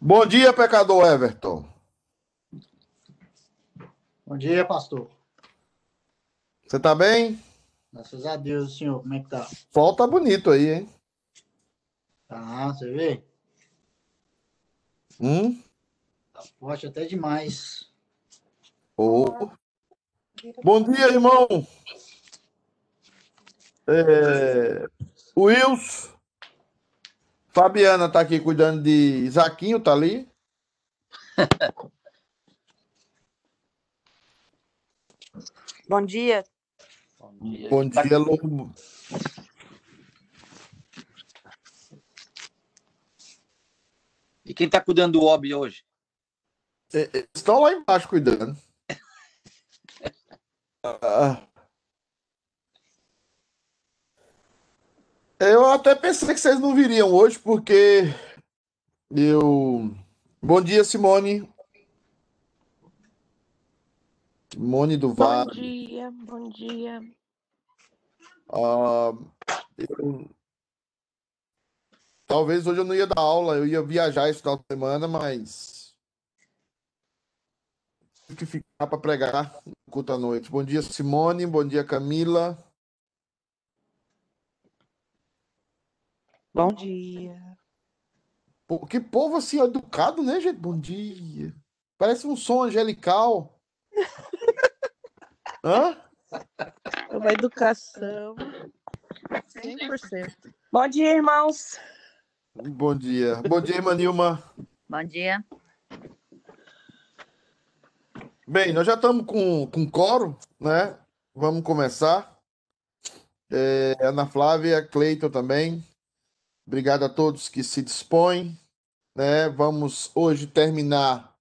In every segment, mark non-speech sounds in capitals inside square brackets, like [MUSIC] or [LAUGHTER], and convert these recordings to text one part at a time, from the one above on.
Bom dia, pecador Everton. Bom dia, pastor. Você tá bem? Graças a Deus, senhor. Como é que tá? Sol tá bonito aí, hein? Tá, você vê? Hum? Tá forte até demais. Oh. Bom dia, irmão. É... Wilson. Fabiana tá aqui cuidando de Isaquinho, tá ali? Bom dia. Bom dia. Bom dia, Lobo. E quem tá cuidando do Obi hoje? É, é, Estão lá embaixo cuidando. [LAUGHS] Ah. Eu até pensei que vocês não viriam hoje, porque eu. Bom dia, Simone. Simone do Bom Vale. dia, bom dia. Ah, eu- Talvez hoje eu não ia dar aula, eu ia viajar esse final de semana, mas tive que ficar para pregar no culto à noite. Bom dia, Simone. Bom dia, Camila. Bom dia. Pô, que povo assim educado, né, gente? Bom dia. Parece um som angelical. [LAUGHS] Hã? Uma educação 100%. Bom dia, irmãos. Bom dia. Bom dia, irmã Nilma. Bom dia. Bem, nós já estamos com, com coro, né? Vamos começar. É, Ana Flávia, Cleiton também. Obrigado a todos que se dispõem. Né? Vamos hoje terminar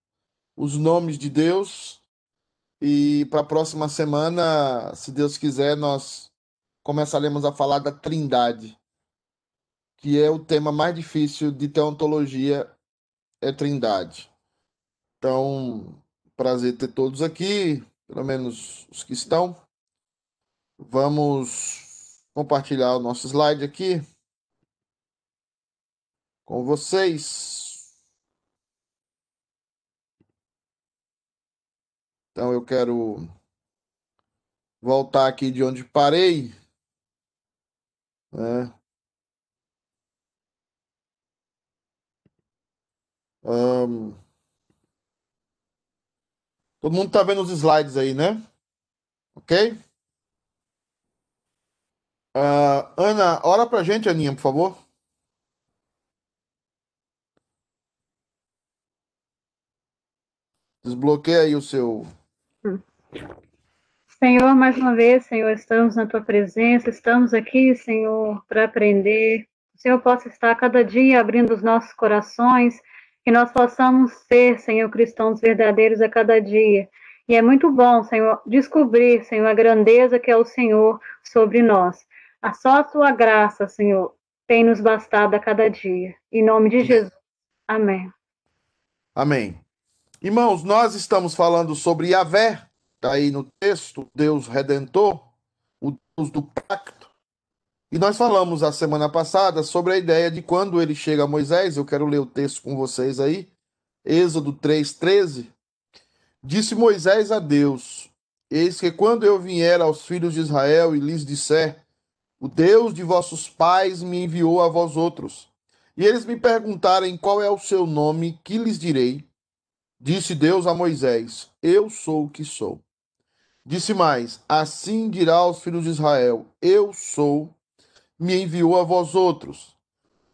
os nomes de Deus. E para a próxima semana, se Deus quiser, nós começaremos a falar da Trindade, que é o tema mais difícil de teontologia, é Trindade. Então, prazer ter todos aqui, pelo menos os que estão. Vamos compartilhar o nosso slide aqui com vocês. Então eu quero voltar aqui de onde parei, né? Ahn, todo mundo tá vendo os slides aí, né? Ok? Ah, Ana, ora pra gente, Aninha, por favor. Desbloqueia aí o seu. Senhor, mais uma vez, Senhor, estamos na tua presença, estamos aqui, Senhor, para aprender. O Senhor possa estar cada dia abrindo os nossos corações, que nós possamos ser, Senhor, cristãos verdadeiros a cada dia. E é muito bom, Senhor, descobrir, Senhor, a grandeza que é o Senhor sobre nós. A só a tua graça, Senhor, tem nos bastado a cada dia. Em nome de Jesus. Amém. Amém. Irmãos, nós estamos falando sobre Yahvé, está aí no texto, Deus Redentor, o Deus do pacto. E nós falamos a semana passada sobre a ideia de quando ele chega a Moisés, eu quero ler o texto com vocês aí, Êxodo 3,13. Disse Moisés a Deus: Eis que quando eu vier aos filhos de Israel e lhes disser, o Deus de vossos pais me enviou a vós outros, e eles me perguntarem qual é o seu nome, que lhes direi? Disse Deus a Moisés: Eu sou o que sou. Disse mais: Assim dirá aos filhos de Israel: Eu sou, me enviou a vós outros.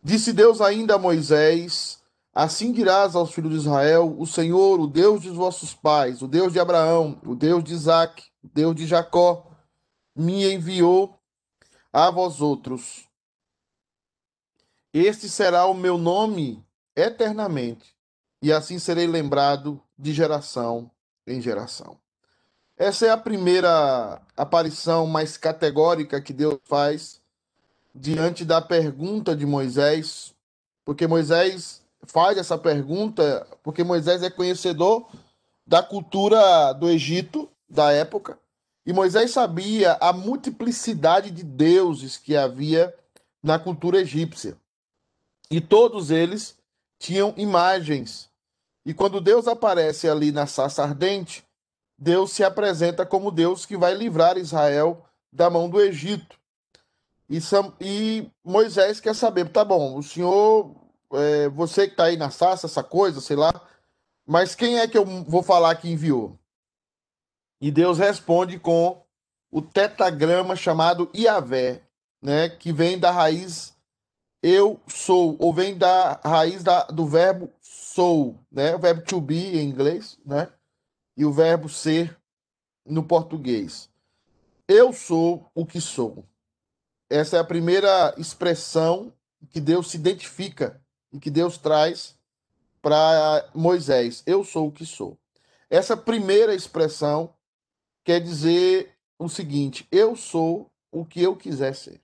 Disse Deus ainda a Moisés: Assim dirás aos filhos de Israel: O Senhor, o Deus de vossos pais, o Deus de Abraão, o Deus de Isaque, o Deus de Jacó, me enviou a vós outros. Este será o meu nome eternamente, e assim serei lembrado de geração em geração. Essa é a primeira aparição mais categórica que Deus faz diante da pergunta de Moisés, porque Moisés faz essa pergunta porque Moisés é conhecedor da cultura do Egito da época e Moisés sabia a multiplicidade de deuses que havia na cultura egípcia. E todos eles tinham imagens. E quando Deus aparece ali na sarça ardente, Deus se apresenta como Deus que vai livrar Israel da mão do Egito. E, Sam, e Moisés quer saber, tá bom, o senhor, é, você que está aí na sarça, essa coisa, sei lá, mas quem é que eu vou falar que enviou? E Deus responde com o tetagrama chamado Iavé, né, que vem da raiz eu sou, ou vem da raiz da, do verbo sou, né, o verbo to be em inglês, né, e o verbo ser no português. Eu sou o que sou. Essa é a primeira expressão que Deus se identifica e que Deus traz para Moisés. Eu sou o que sou. Essa primeira expressão quer dizer o seguinte: eu sou o que eu quiser ser.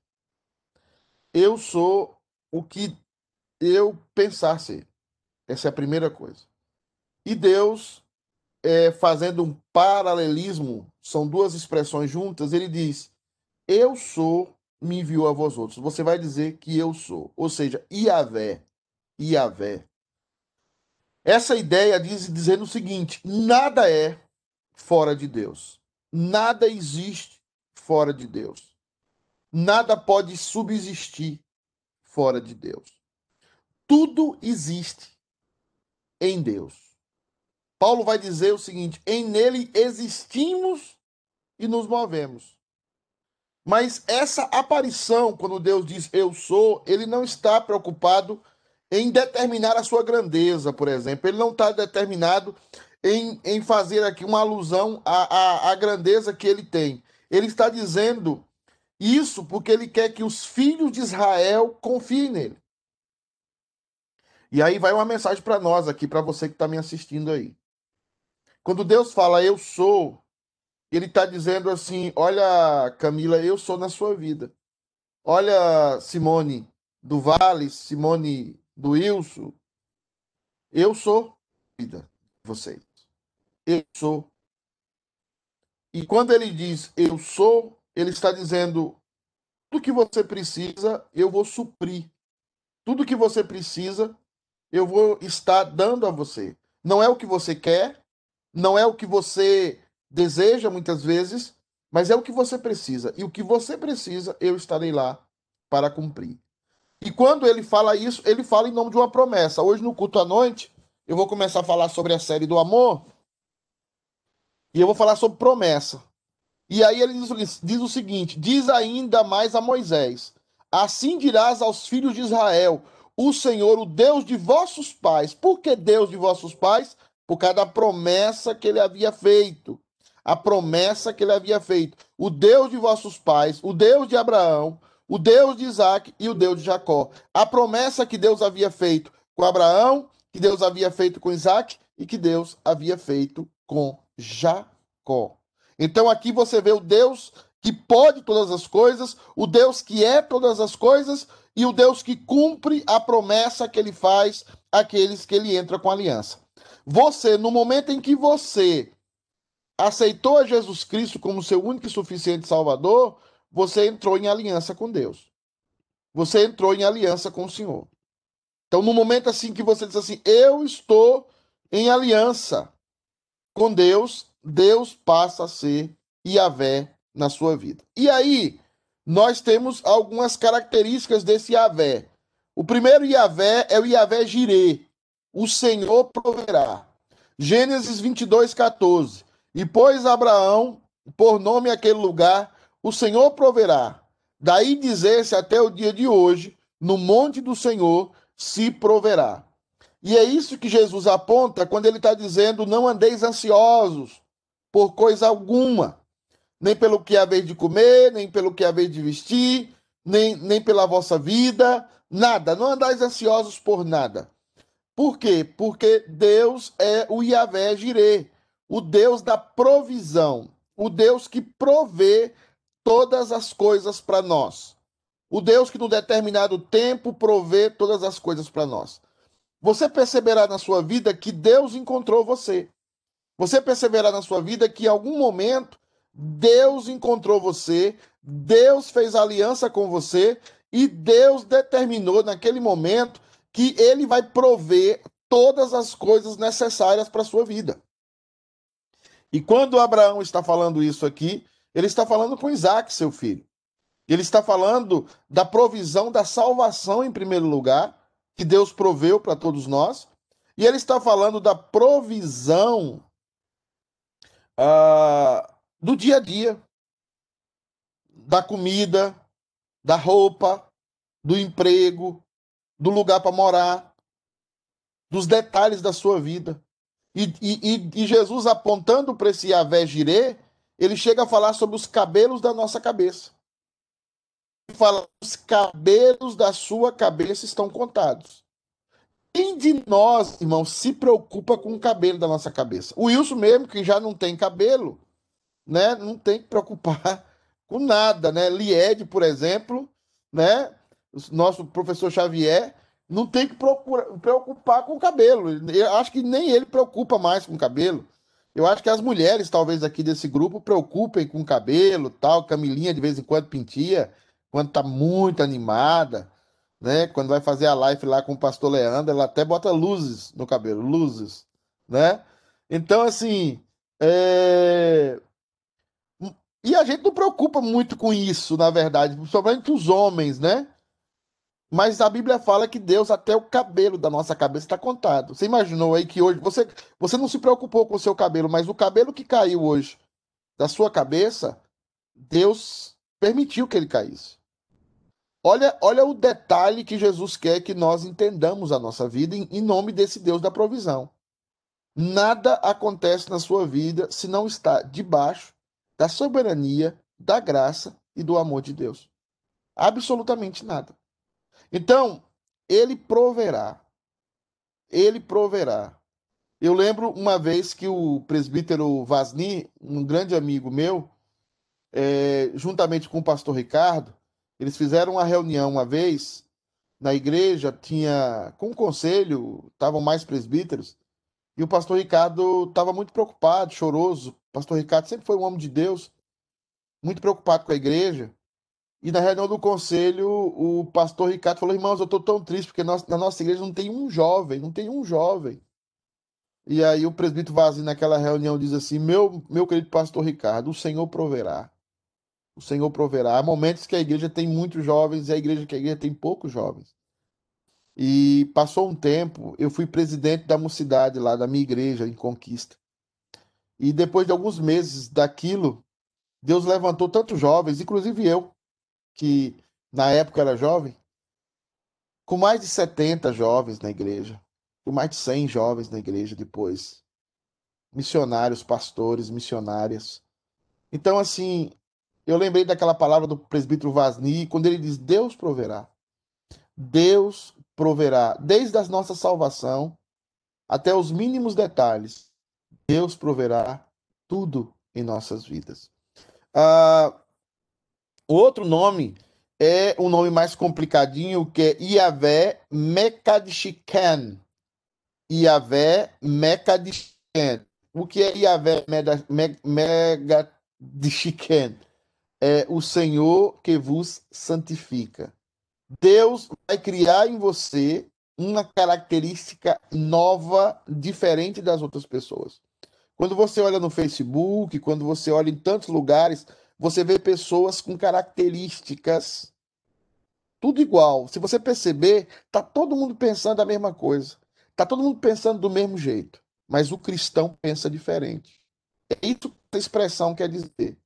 Eu sou o que eu pensar ser. Essa é a primeira coisa. E Deus, é, fazendo um paralelismo, são duas expressões juntas, ele diz: Eu sou, me enviou a vós outros. Você vai dizer que eu sou. Ou seja, Iavé. Iavé. Essa ideia diz dizendo o seguinte: nada é fora de Deus. Nada existe fora de Deus. Nada pode subsistir fora de Deus. Tudo existe em Deus. Paulo vai dizer o seguinte: em nele existimos e nos movemos. Mas essa aparição, quando Deus diz eu sou, ele não está preocupado em determinar a sua grandeza, por exemplo. Ele não está determinado em, em fazer aqui uma alusão à, à, à grandeza que ele tem. Ele está dizendo isso porque ele quer que os filhos de Israel confiem nele. E aí vai uma mensagem para nós aqui, para você que está me assistindo aí. Quando Deus fala eu sou, ele está dizendo assim: olha, Camila, eu sou na sua vida. Olha, Simone do Vale, Simone do Wilson, eu sou vida de vocês. Eu sou. E quando ele diz eu sou, ele está dizendo tudo que você precisa, eu vou suprir. Tudo que você precisa, eu vou estar dando a você. Não é o que você quer, não é o que você deseja muitas vezes, mas é o que você precisa. E o que você precisa, eu estarei lá para cumprir. E quando ele fala isso, ele fala em nome de uma promessa. Hoje, no culto à noite, eu vou começar a falar sobre a série do amor. E eu vou falar sobre promessa. E aí ele diz, diz o seguinte: diz ainda mais a Moisés: Assim dirás aos filhos de Israel: O Senhor, o Deus de vossos pais. Por que Deus de vossos pais? Por causa da promessa que ele havia feito. A promessa que ele havia feito. O Deus de vossos pais, o Deus de Abraão, o Deus de Isaac e o Deus de Jacó. A promessa que Deus havia feito com Abraão, que Deus havia feito com Isaac e que Deus havia feito com Jacó. Então aqui você vê o Deus que pode todas as coisas, o Deus que é todas as coisas e o Deus que cumpre a promessa que ele faz àqueles que ele entra com aliança. Você, no momento em que você aceitou a Jesus Cristo como seu único e suficiente Salvador, você entrou em aliança com Deus. Você entrou em aliança com o Senhor. Então, no momento assim que você diz assim, eu estou em aliança com Deus, Deus passa a ser Yahvé na sua vida. E aí, nós temos algumas características desse Yahvé. O primeiro Yahvé é o Yahvé Jirê, o Senhor proverá. Gênesis 22, 14. E pôs Abraão por nome aquele lugar o Senhor proverá. Daí dizer-se até o dia de hoje, no monte do Senhor se proverá. E é isso que Jesus aponta quando ele está dizendo: não andeis ansiosos por coisa alguma, nem pelo que haver de comer, nem pelo que haver de vestir, nem, nem pela vossa vida, nada. Não andais ansiosos por nada. Por quê? Porque Deus é o Yahvé Jirê, o Deus da provisão, o Deus que provê todas as coisas para nós. O Deus que no determinado tempo provê todas as coisas para nós. Você perceberá na sua vida que Deus encontrou você. Você perceberá na sua vida que em algum momento Deus encontrou você, Deus fez aliança com você e Deus determinou naquele momento que ele vai prover todas as coisas necessárias para a sua vida. E quando Abraão está falando isso aqui, ele está falando com Isaac, seu filho. Ele está falando da provisão da salvação em primeiro lugar, que Deus proveu para todos nós. E ele está falando da provisão uh, do dia a dia, da comida, da roupa, do emprego, do lugar para morar, dos detalhes da sua vida. E, e, e Jesus apontando para esse Yahvé Jirê, ele chega a falar sobre os cabelos da nossa cabeça. Ele fala, os cabelos da sua cabeça estão contados. Quem de nós, irmão, se preocupa com o cabelo da nossa cabeça? O Wilson mesmo, que já não tem cabelo, né, não tem que preocupar [LAUGHS] com nada, né? Lied, por exemplo, né? Nosso professor Xavier não tem que procurar, preocupar com o cabelo. Eu acho que nem ele preocupa mais com o cabelo. Eu acho que as mulheres, talvez, aqui desse grupo, preocupem com o cabelo, tal. Camilinha, de vez em quando, pintia, quando tá muito animada, né? Quando vai fazer a live lá com o pastor Leandro, ela até bota luzes no cabelo, luzes, né? Então, assim, é... E a gente não preocupa muito com isso, na verdade, principalmente os homens, né? Mas a Bíblia fala que Deus, até o cabelo da nossa cabeça está contado. Você imaginou aí que hoje, você, você não se preocupou com o seu cabelo, mas o cabelo que caiu hoje da sua cabeça, Deus permitiu que ele caísse. Olha, olha o detalhe que Jesus quer que nós entendamos a nossa vida em, em nome desse Deus da provisão. Nada acontece na sua vida se não está debaixo da soberania, da graça e do amor de Deus. Absolutamente nada. Então, ele proverá. Ele proverá. Eu lembro uma vez que o presbítero Vasni, um grande amigo meu, é, juntamente com o pastor Ricardo, eles fizeram uma reunião uma vez na igreja, tinha com o conselho, estavam mais presbíteros, e o pastor Ricardo estava muito preocupado, choroso. O pastor Ricardo sempre foi um homem de Deus, muito preocupado com a igreja. E na reunião do conselho, o pastor Ricardo falou: Irmãos, eu estou tão triste porque nós, na nossa igreja não tem um jovem, não tem um jovem. E aí o presbítero Vazio, naquela reunião, diz assim: meu, meu querido pastor Ricardo, o Senhor proverá. O Senhor proverá. Há momentos que a igreja tem muitos jovens e a igreja que a igreja tem poucos jovens. E passou um tempo, eu fui presidente da mocidade lá da minha igreja em Conquista. E depois de alguns meses daquilo, Deus levantou tantos jovens, inclusive eu, que na época era jovem, com mais de 70 jovens na igreja, com mais de 100 jovens na igreja depois. Missionários, pastores, missionárias. Então, assim, eu lembrei daquela palavra do presbítero Vasni, quando ele diz: Deus proverá. Deus proverá, desde a nossa salvação até os mínimos detalhes. Deus proverá tudo em nossas vidas. Ah, Outro nome é um nome mais complicadinho, que é Iavé Mekadishiken. Iavé Mekadishiken. O que é Iavé Megadishiken? É o Senhor que vos santifica. Deus vai criar em você uma característica nova, diferente das outras pessoas. Quando você olha no Facebook, quando você olha em tantos lugares, você vê pessoas com características tudo igual. Se você perceber, tá todo mundo pensando a mesma coisa. Tá todo mundo pensando do mesmo jeito, mas o cristão pensa diferente. É isso que essa expressão quer dizer.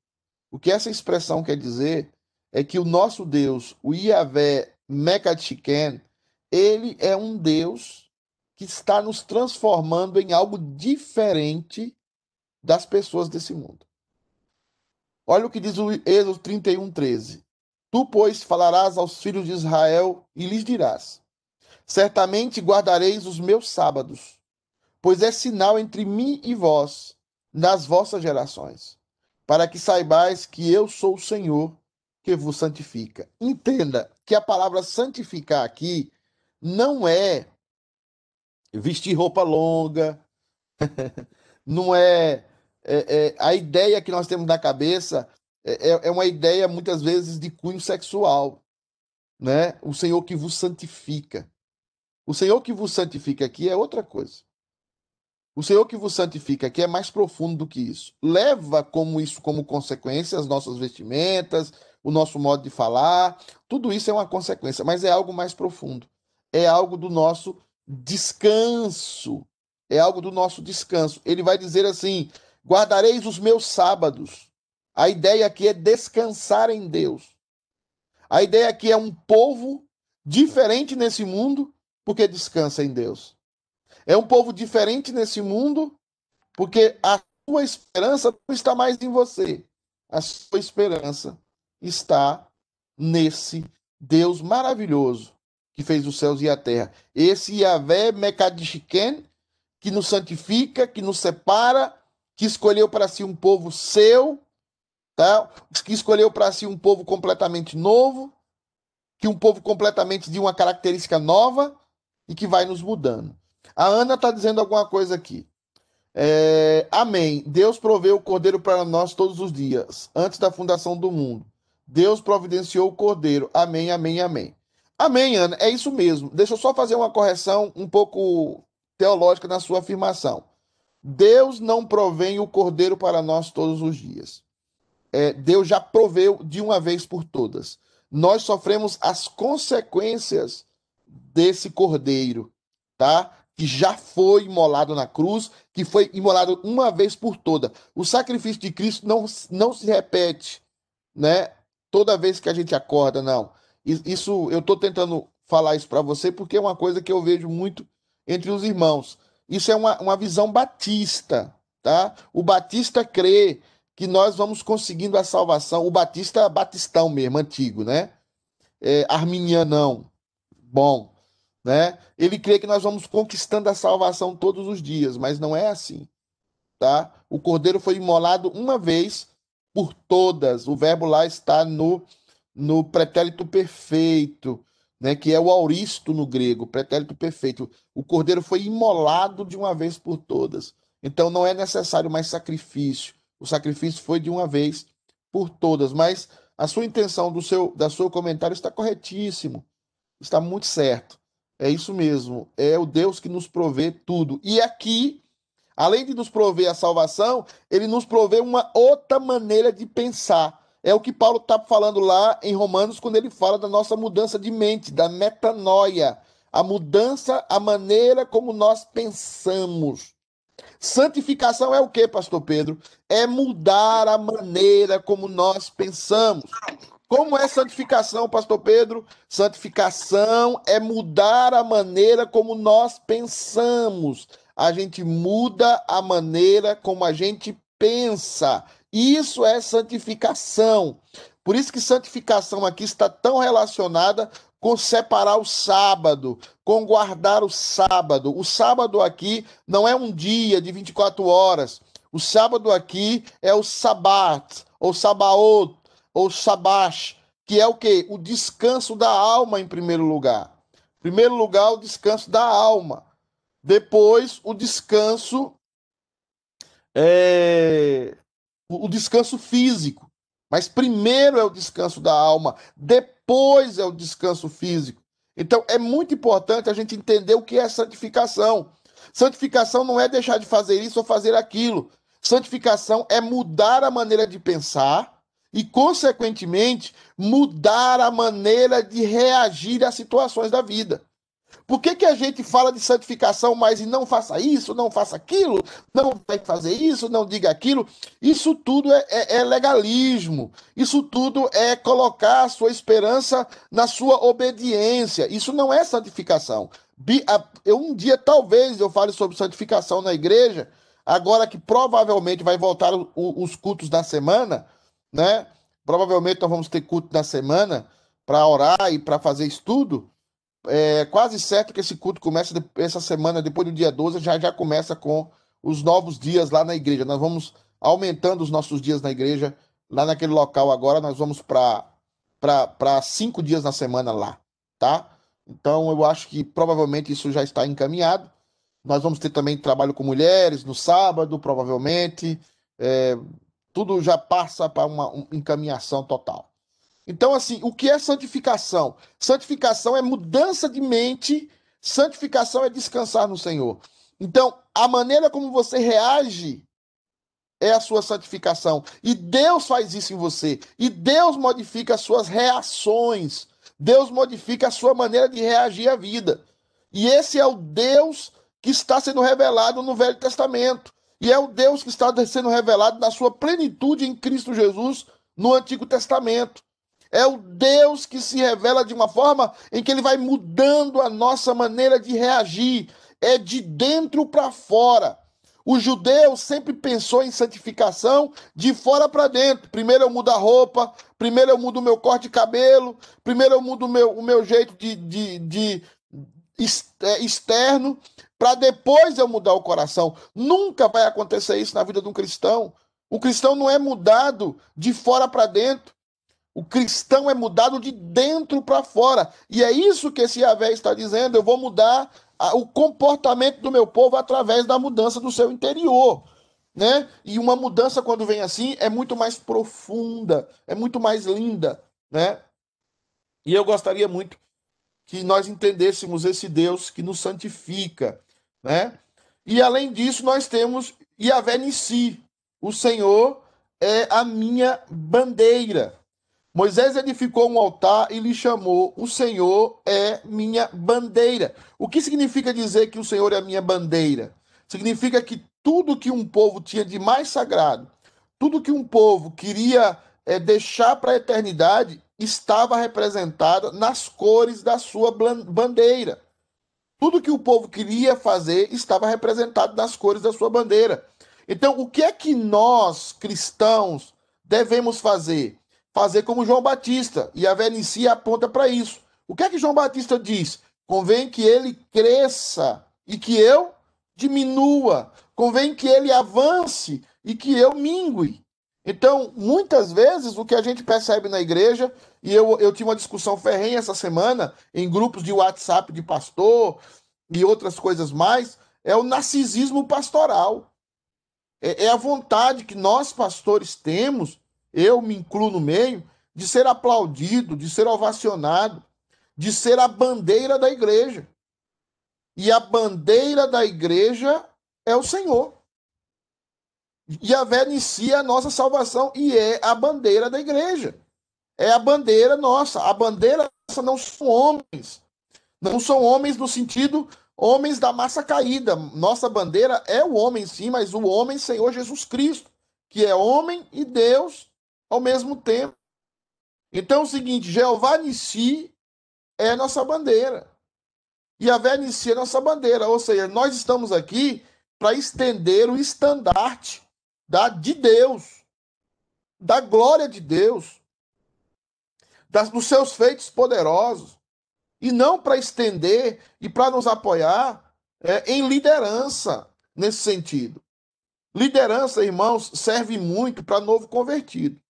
O que essa expressão quer dizer é que o nosso Deus, o Yahvé Mekatchiken, ele é um Deus que está nos transformando em algo diferente das pessoas desse mundo. Olha o que diz o Êxodo 31, 13. Tu, pois, falarás aos filhos de Israel e lhes dirás: Certamente guardareis os meus sábados, pois é sinal entre mim e vós, nas vossas gerações, para que saibais que eu sou o Senhor que vos santifica. Entenda que a palavra santificar aqui não é vestir roupa longa, [LAUGHS] não é é, é, a ideia que nós temos na cabeça é, é, é uma ideia, muitas vezes, de cunho sexual. Né? O Senhor que vos santifica. O Senhor que vos santifica aqui é outra coisa. O Senhor que vos santifica aqui é mais profundo do que isso. Leva como isso como consequência as nossas vestimentas, o nosso modo de falar, tudo isso é uma consequência, mas é algo mais profundo. É algo do nosso descanso. É algo do nosso descanso. Ele vai dizer assim: guardareis os meus sábados. A ideia aqui é descansar em Deus. A ideia aqui é um povo diferente nesse mundo, porque descansa em Deus. É um povo diferente nesse mundo, porque a sua esperança não está mais em você. A sua esperança está nesse Deus maravilhoso que fez os céus e a terra. Esse Yahvé Mekadishiken, que nos santifica, que nos separa, que escolheu para si um povo seu, tá? que escolheu para si um povo completamente novo, que um povo completamente de uma característica nova e que vai nos mudando. A Ana está dizendo alguma coisa aqui. É, amém. Deus proveu o cordeiro para nós todos os dias, antes da fundação do mundo. Deus providenciou o cordeiro. Amém, amém, amém. Amém, Ana. É isso mesmo. Deixa eu só fazer uma correção um pouco teológica na sua afirmação. Deus não provém o cordeiro para nós todos os dias. É, Deus já proveu de uma vez por todas. Nós sofremos as consequências desse cordeiro, tá? que já foi imolado na cruz, que foi imolado uma vez por toda. O sacrifício de Cristo não, não se repete, né? Toda vez que a gente acorda, não. Isso eu estou tentando falar isso para você porque é uma coisa que eu vejo muito entre os irmãos. Isso é uma, uma visão batista, tá? O batista crê que nós vamos conseguindo a salvação. O batista batistão mesmo, antigo, né? É, arminianão. Bom, né? Ele crê que nós vamos conquistando a salvação todos os dias, mas não é assim, tá? O cordeiro foi imolado uma vez por todas. O verbo lá está no no pretérito perfeito, né, que é o auristo no grego, pretérito perfeito. O cordeiro foi imolado de uma vez por todas. Então não é necessário mais sacrifício. O sacrifício foi de uma vez por todas, mas a sua intenção do seu da seu comentário está corretíssimo. Está muito certo. É isso mesmo. É o Deus que nos provê tudo. E aqui, além de nos prover a salvação, ele nos provê uma outra maneira de pensar. É o que Paulo está falando lá em Romanos, quando ele fala da nossa mudança de mente, da metanoia. A mudança, a maneira como nós pensamos. Santificação é o que, Pastor Pedro? É mudar a maneira como nós pensamos. Como é santificação, Pastor Pedro? Santificação é mudar a maneira como nós pensamos. A gente muda a maneira como a gente pensa. Isso é santificação. Por isso que santificação aqui está tão relacionada com separar o sábado, com guardar o sábado. O sábado aqui não é um dia de 24 horas. O sábado aqui é o sabat, ou sabaot, ou Shabash, que é o que? O descanso da alma em primeiro lugar. Em primeiro lugar, o descanso da alma. Depois, o descanso é, o descanso físico. Mas primeiro é o descanso da alma, depois é o descanso físico. Então é muito importante a gente entender o que é santificação. Santificação não é deixar de fazer isso ou fazer aquilo. Santificação é mudar a maneira de pensar, e, consequentemente, mudar a maneira de reagir às situações da vida. Por que, que a gente fala de santificação, mas e não faça isso, não faça aquilo, não vai fazer isso, não diga aquilo? Isso tudo é, é, é legalismo, isso tudo é colocar a sua esperança na sua obediência. Isso não é santificação. Eu, um dia, talvez, eu fale sobre santificação na igreja, agora que provavelmente vai voltar os cultos da semana né? Provavelmente nós vamos ter culto da semana para orar e para fazer estudo. É quase certo que esse culto começa essa semana, depois do dia 12, já já começa com os novos dias lá na igreja. Nós vamos aumentando os nossos dias na igreja, lá naquele local agora, nós vamos para cinco dias na semana lá, tá? Então eu acho que provavelmente isso já está encaminhado. Nós vamos ter também trabalho com mulheres no sábado, provavelmente. É, tudo já passa para uma encaminhação total. Então, assim, o que é santificação? Santificação é mudança de mente Santificação é descansar no Senhor. Então, a maneira como você reage é a sua santificação. E Deus faz isso em você. E Deus modifica as suas reações. Deus modifica a sua maneira de reagir à vida. E esse é o Deus que está sendo revelado no Velho Testamento. E é o Deus que está sendo revelado na sua plenitude em Cristo Jesus no Antigo Testamento. É o Deus que se revela de uma forma em que ele vai mudando a nossa maneira de reagir. É de dentro para fora. O judeu sempre pensou em santificação de fora para dentro. Primeiro eu mudo a roupa, primeiro eu mudo o meu corte de cabelo, primeiro eu mudo o meu, o meu jeito de, de, de é, externo, para depois eu mudar o coração. Nunca vai acontecer isso na vida de um cristão. O cristão não é mudado de fora para dentro. O cristão é mudado de dentro para fora. E é isso que esse Yahvé está dizendo. Eu vou mudar o comportamento do meu povo através da mudança do seu interior. Né? E uma mudança, quando vem assim, é muito mais profunda, é muito mais linda. Né? E eu gostaria muito que nós entendêssemos esse Deus que nos santifica. Né? E além disso, nós temos Yahvé Nissi. O Senhor é a minha bandeira. Moisés edificou um altar e lhe chamou: O Senhor é minha bandeira. O que significa dizer que o Senhor é minha bandeira? Significa que tudo que um povo tinha de mais sagrado, tudo que um povo queria é, deixar para a eternidade, estava representado nas cores da sua bandeira. Tudo que o povo queria fazer estava representado nas cores da sua bandeira. Então, o que é que nós, cristãos, devemos fazer? Fazer como João Batista. E a velhice aponta para isso. O que é que João Batista diz? Convém que ele cresça e que eu diminua. Convém que ele avance e que eu mingue. Então, muitas vezes, o que a gente percebe na igreja, e eu, eu tive uma discussão ferrenha essa semana em grupos de WhatsApp de pastor e outras coisas mais, é o narcisismo pastoral. É, é a vontade que nós, pastores, temos eu me incluo no meio, de ser aplaudido, de ser ovacionado, de ser a bandeira da igreja. E a bandeira da igreja é o Senhor. E a vé inicia a nossa salvação e é a bandeira da igreja. É a bandeira nossa. A bandeira nossa não são homens. Não são homens no sentido homens da massa caída. Nossa bandeira é o homem, sim, mas o homem Senhor Jesus Cristo, que é homem e Deus ao mesmo tempo. Então é o seguinte, Jeová Nissi é nossa bandeira. E a Nissi é nossa bandeira. Ou seja, nós estamos aqui para estender o estandarte da, de Deus, da glória de Deus, das, dos seus feitos poderosos. E não para estender e para nos apoiar é, em liderança nesse sentido. Liderança, irmãos, serve muito para novo convertido.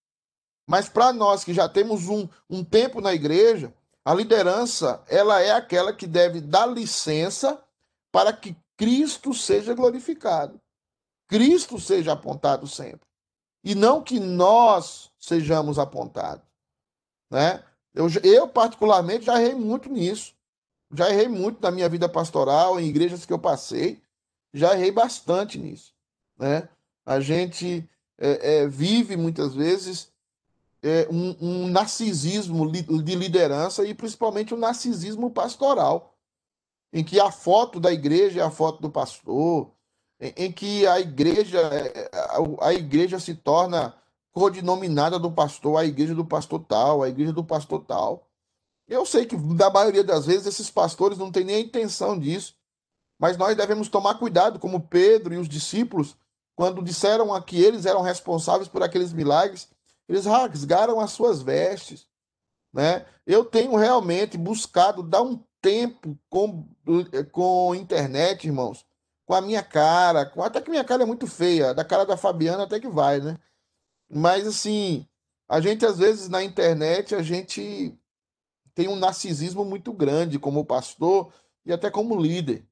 Mas para nós que já temos um, um tempo na igreja, a liderança ela é aquela que deve dar licença para que Cristo seja glorificado. Cristo seja apontado sempre. E não que nós sejamos apontados. Né? Eu, eu, particularmente, já errei muito nisso. Já errei muito na minha vida pastoral, em igrejas que eu passei. Já errei bastante nisso. Né? A gente é, é, vive muitas vezes é, um, um, narcisismo de liderança e principalmente um narcisismo pastoral, em que a foto da igreja é a foto do pastor, em, em que a igreja, é, a, a igreja se torna codinominada do pastor, a igreja do pastor tal, a igreja do pastor tal. Eu sei que, na maioria das vezes, esses pastores não têm nem a intenção disso, mas nós devemos tomar cuidado, como Pedro e os discípulos, quando disseram a que eles eram responsáveis por aqueles milagres, eles rasgaram as suas vestes. Né? Eu tenho realmente buscado dar um tempo com, com internet, irmãos, com a minha cara, com, até que minha cara é muito feia, da cara da Fabiana até que vai, né? Mas assim, a gente às vezes na internet, a gente tem um narcisismo muito grande como pastor e até como líder.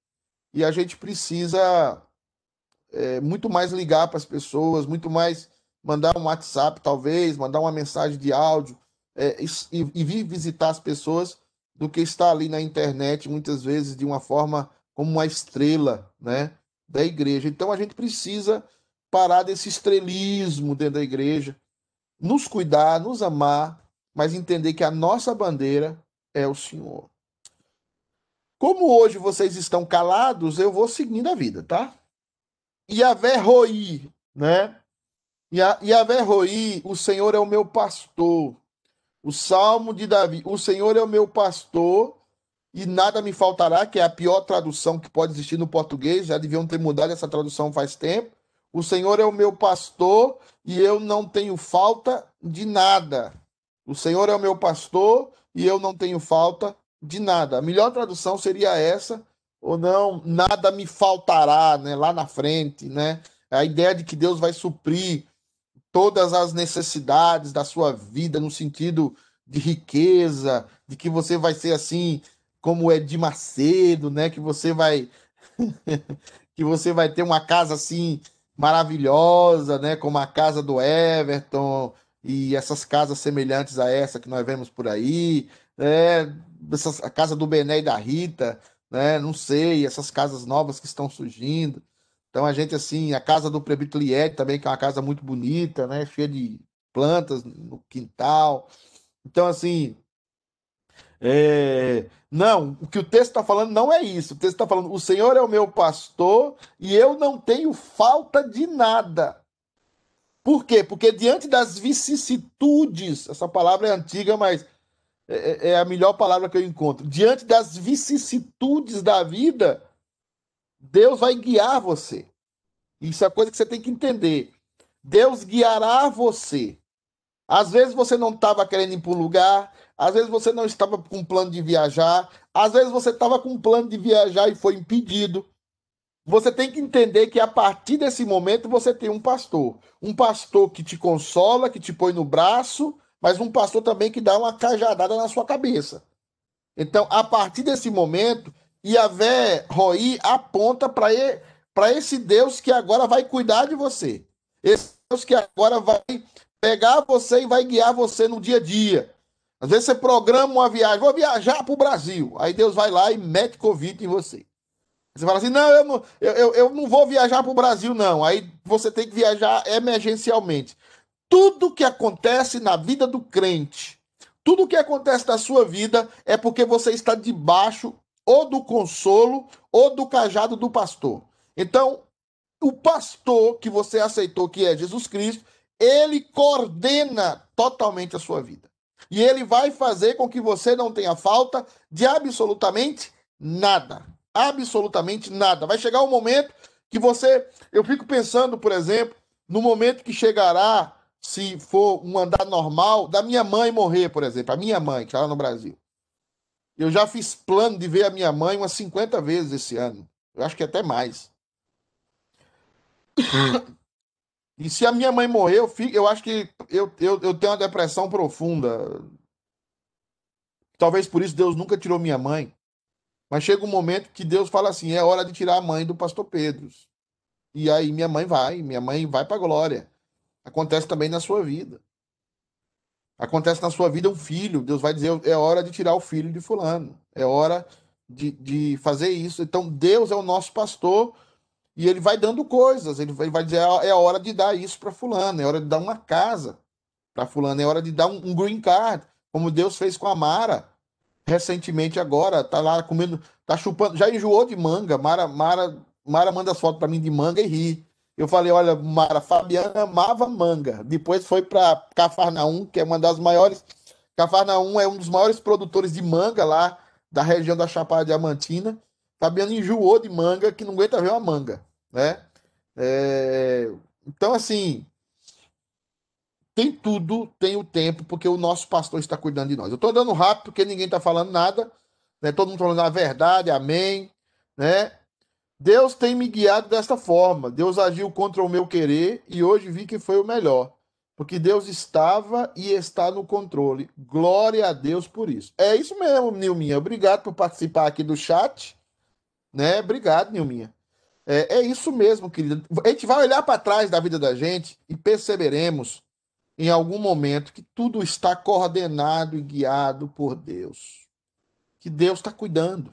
E a gente precisa é, muito mais ligar para as pessoas, muito mais mandar um WhatsApp, talvez, mandar uma mensagem de áudio é, e, e vir visitar as pessoas do que estar ali na internet, muitas vezes de uma forma como uma estrela, né, da igreja. Então a gente precisa parar desse estrelismo dentro da igreja, nos cuidar, nos amar, mas entender que a nossa bandeira é o Senhor. Como hoje vocês estão calados, eu vou seguindo a vida, tá? Yahvé Roi, né? Yahvé Roi, o Senhor é o meu pastor. O Salmo de Davi, o Senhor é o meu pastor e nada me faltará, que é a pior tradução que pode existir no português, já deviam ter mudado essa tradução faz tempo. O Senhor é o meu pastor e eu não tenho falta de nada. O Senhor é o meu pastor e eu não tenho falta de nada. A melhor tradução seria essa, ou não, nada me faltará, né, lá na frente, né? A ideia de que Deus vai suprir todas as necessidades da sua vida no sentido de riqueza, de que você vai ser assim como é de Macedo, né? Que você vai [LAUGHS] que você vai ter uma casa assim maravilhosa, né? Como a casa do Everton e essas casas semelhantes a essa que nós vemos por aí, né? Essas, a casa do Bené e da Rita, né? Não sei, essas casas novas que estão surgindo. Então a gente assim, a casa do Prebito Liette também, que é uma casa muito bonita, né? Cheia de plantas no quintal. Então assim, é... não, o que o texto está falando não é isso. O texto está falando: o Senhor é o meu pastor e eu não tenho falta de nada. Por quê? Porque diante das vicissitudes, essa palavra é antiga, mas é, é, é a melhor palavra que eu encontro. Diante das vicissitudes da vida, Deus vai guiar você. Isso é coisa que você tem que entender. Deus guiará você. Às vezes você não estava querendo ir para um lugar, às vezes você não estava com plano de viajar, às vezes você estava com plano de viajar e foi impedido. Você tem que entender que a partir desse momento você tem um pastor. Um pastor que te consola, que te põe no braço, mas um pastor também que dá uma cajadada na sua cabeça. Então, a partir desse momento, Yahvé Roi aponta para esse Deus que agora vai cuidar de você. Esse Deus que agora vai pegar você e vai guiar você no dia a dia. Às vezes você programa uma viagem, vou viajar para o Brasil. Aí Deus vai lá e mete Covid em você. Você fala assim: não, eu não, eu, eu, eu não vou viajar para o Brasil, não. Aí você tem que viajar emergencialmente. Tudo que acontece na vida do crente, tudo que acontece na sua vida é porque você está debaixo ou do consolo ou do cajado do pastor. Então, o pastor que você aceitou, que é Jesus Cristo, ele coordena totalmente a sua vida. E ele vai fazer com que você não tenha falta de absolutamente nada absolutamente nada. Vai chegar um momento que você. Eu fico pensando, por exemplo, no momento que chegará, se for um andar normal, da minha mãe morrer, por exemplo, a minha mãe, que está lá no Brasil. Eu já fiz plano de ver a minha mãe umas 50 vezes esse ano. Eu acho que até mais. E se a minha mãe morrer, eu, fico, eu acho que eu, eu, eu tenho uma depressão profunda. Talvez por isso Deus nunca tirou minha mãe. Mas chega um momento que Deus fala assim: é hora de tirar a mãe do pastor Pedro. E aí minha mãe vai, minha mãe vai para a glória. Acontece também na sua vida. Acontece na sua vida um filho. Deus vai dizer: é hora de tirar o filho de Fulano. É hora de, de fazer isso. Então Deus é o nosso pastor e ele vai dando coisas. Ele vai, ele vai dizer: é, hora de dar isso para Fulano. É hora de dar uma casa para Fulano. É hora de dar um, um green card, como Deus fez com a Mara recentemente agora, tá lá comendo, tá chupando, já enjoou de manga. Mara, Mara, Mara manda foto para mim de manga e ri. Eu falei, olha, Mara, Fabiana amava manga. Depois foi para Cafarnaum, que é uma das maiores. Cafarnaum é um dos maiores produtores de manga lá da região da Chapada Diamantina. Fabiana enjoou de manga, que não aguenta ver uma manga, né? É... Então, assim, tem tudo, tem o tempo, porque o nosso pastor está cuidando de nós. Eu estou dando rápido porque ninguém está falando nada, né? todo mundo falando a verdade, amém. Né? Deus tem me guiado desta forma. Deus agiu contra o meu querer e hoje vi que foi o melhor. Porque Deus estava e está no controle. Glória a Deus por isso. É isso mesmo, Nilminha. Obrigado por participar aqui do chat. Né? Obrigado, Nilminha. É, é isso mesmo, querida. A gente vai olhar para trás da vida da gente e perceberemos em algum momento que tudo está coordenado e guiado por Deus. que Deus está cuidando.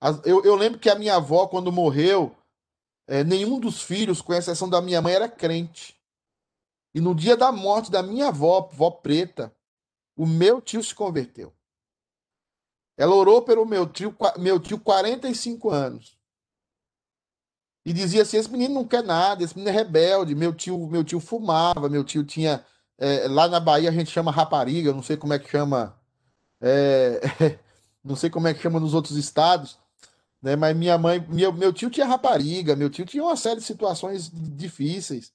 As- Eu, eu lembro que a minha avó, quando morreu, eh, nenhum dos filhos, com exceção da minha mãe, era crente. E no dia da morte da minha avó, vó preta, o meu tio se converteu. Ela orou pelo meu tio, meu tio 45 anos. E dizia assim: esse menino não quer nada, esse menino é rebelde. Meu tio, meu tio fumava, meu tio tinha. eh, lá na Bahia a gente chama rapariga, não sei como é que chama. eh, [LAUGHS] não sei como é que chama nos outros estados, né? Mas minha mãe, meu, meu tio tinha rapariga, meu tio tinha uma série de situações difíceis.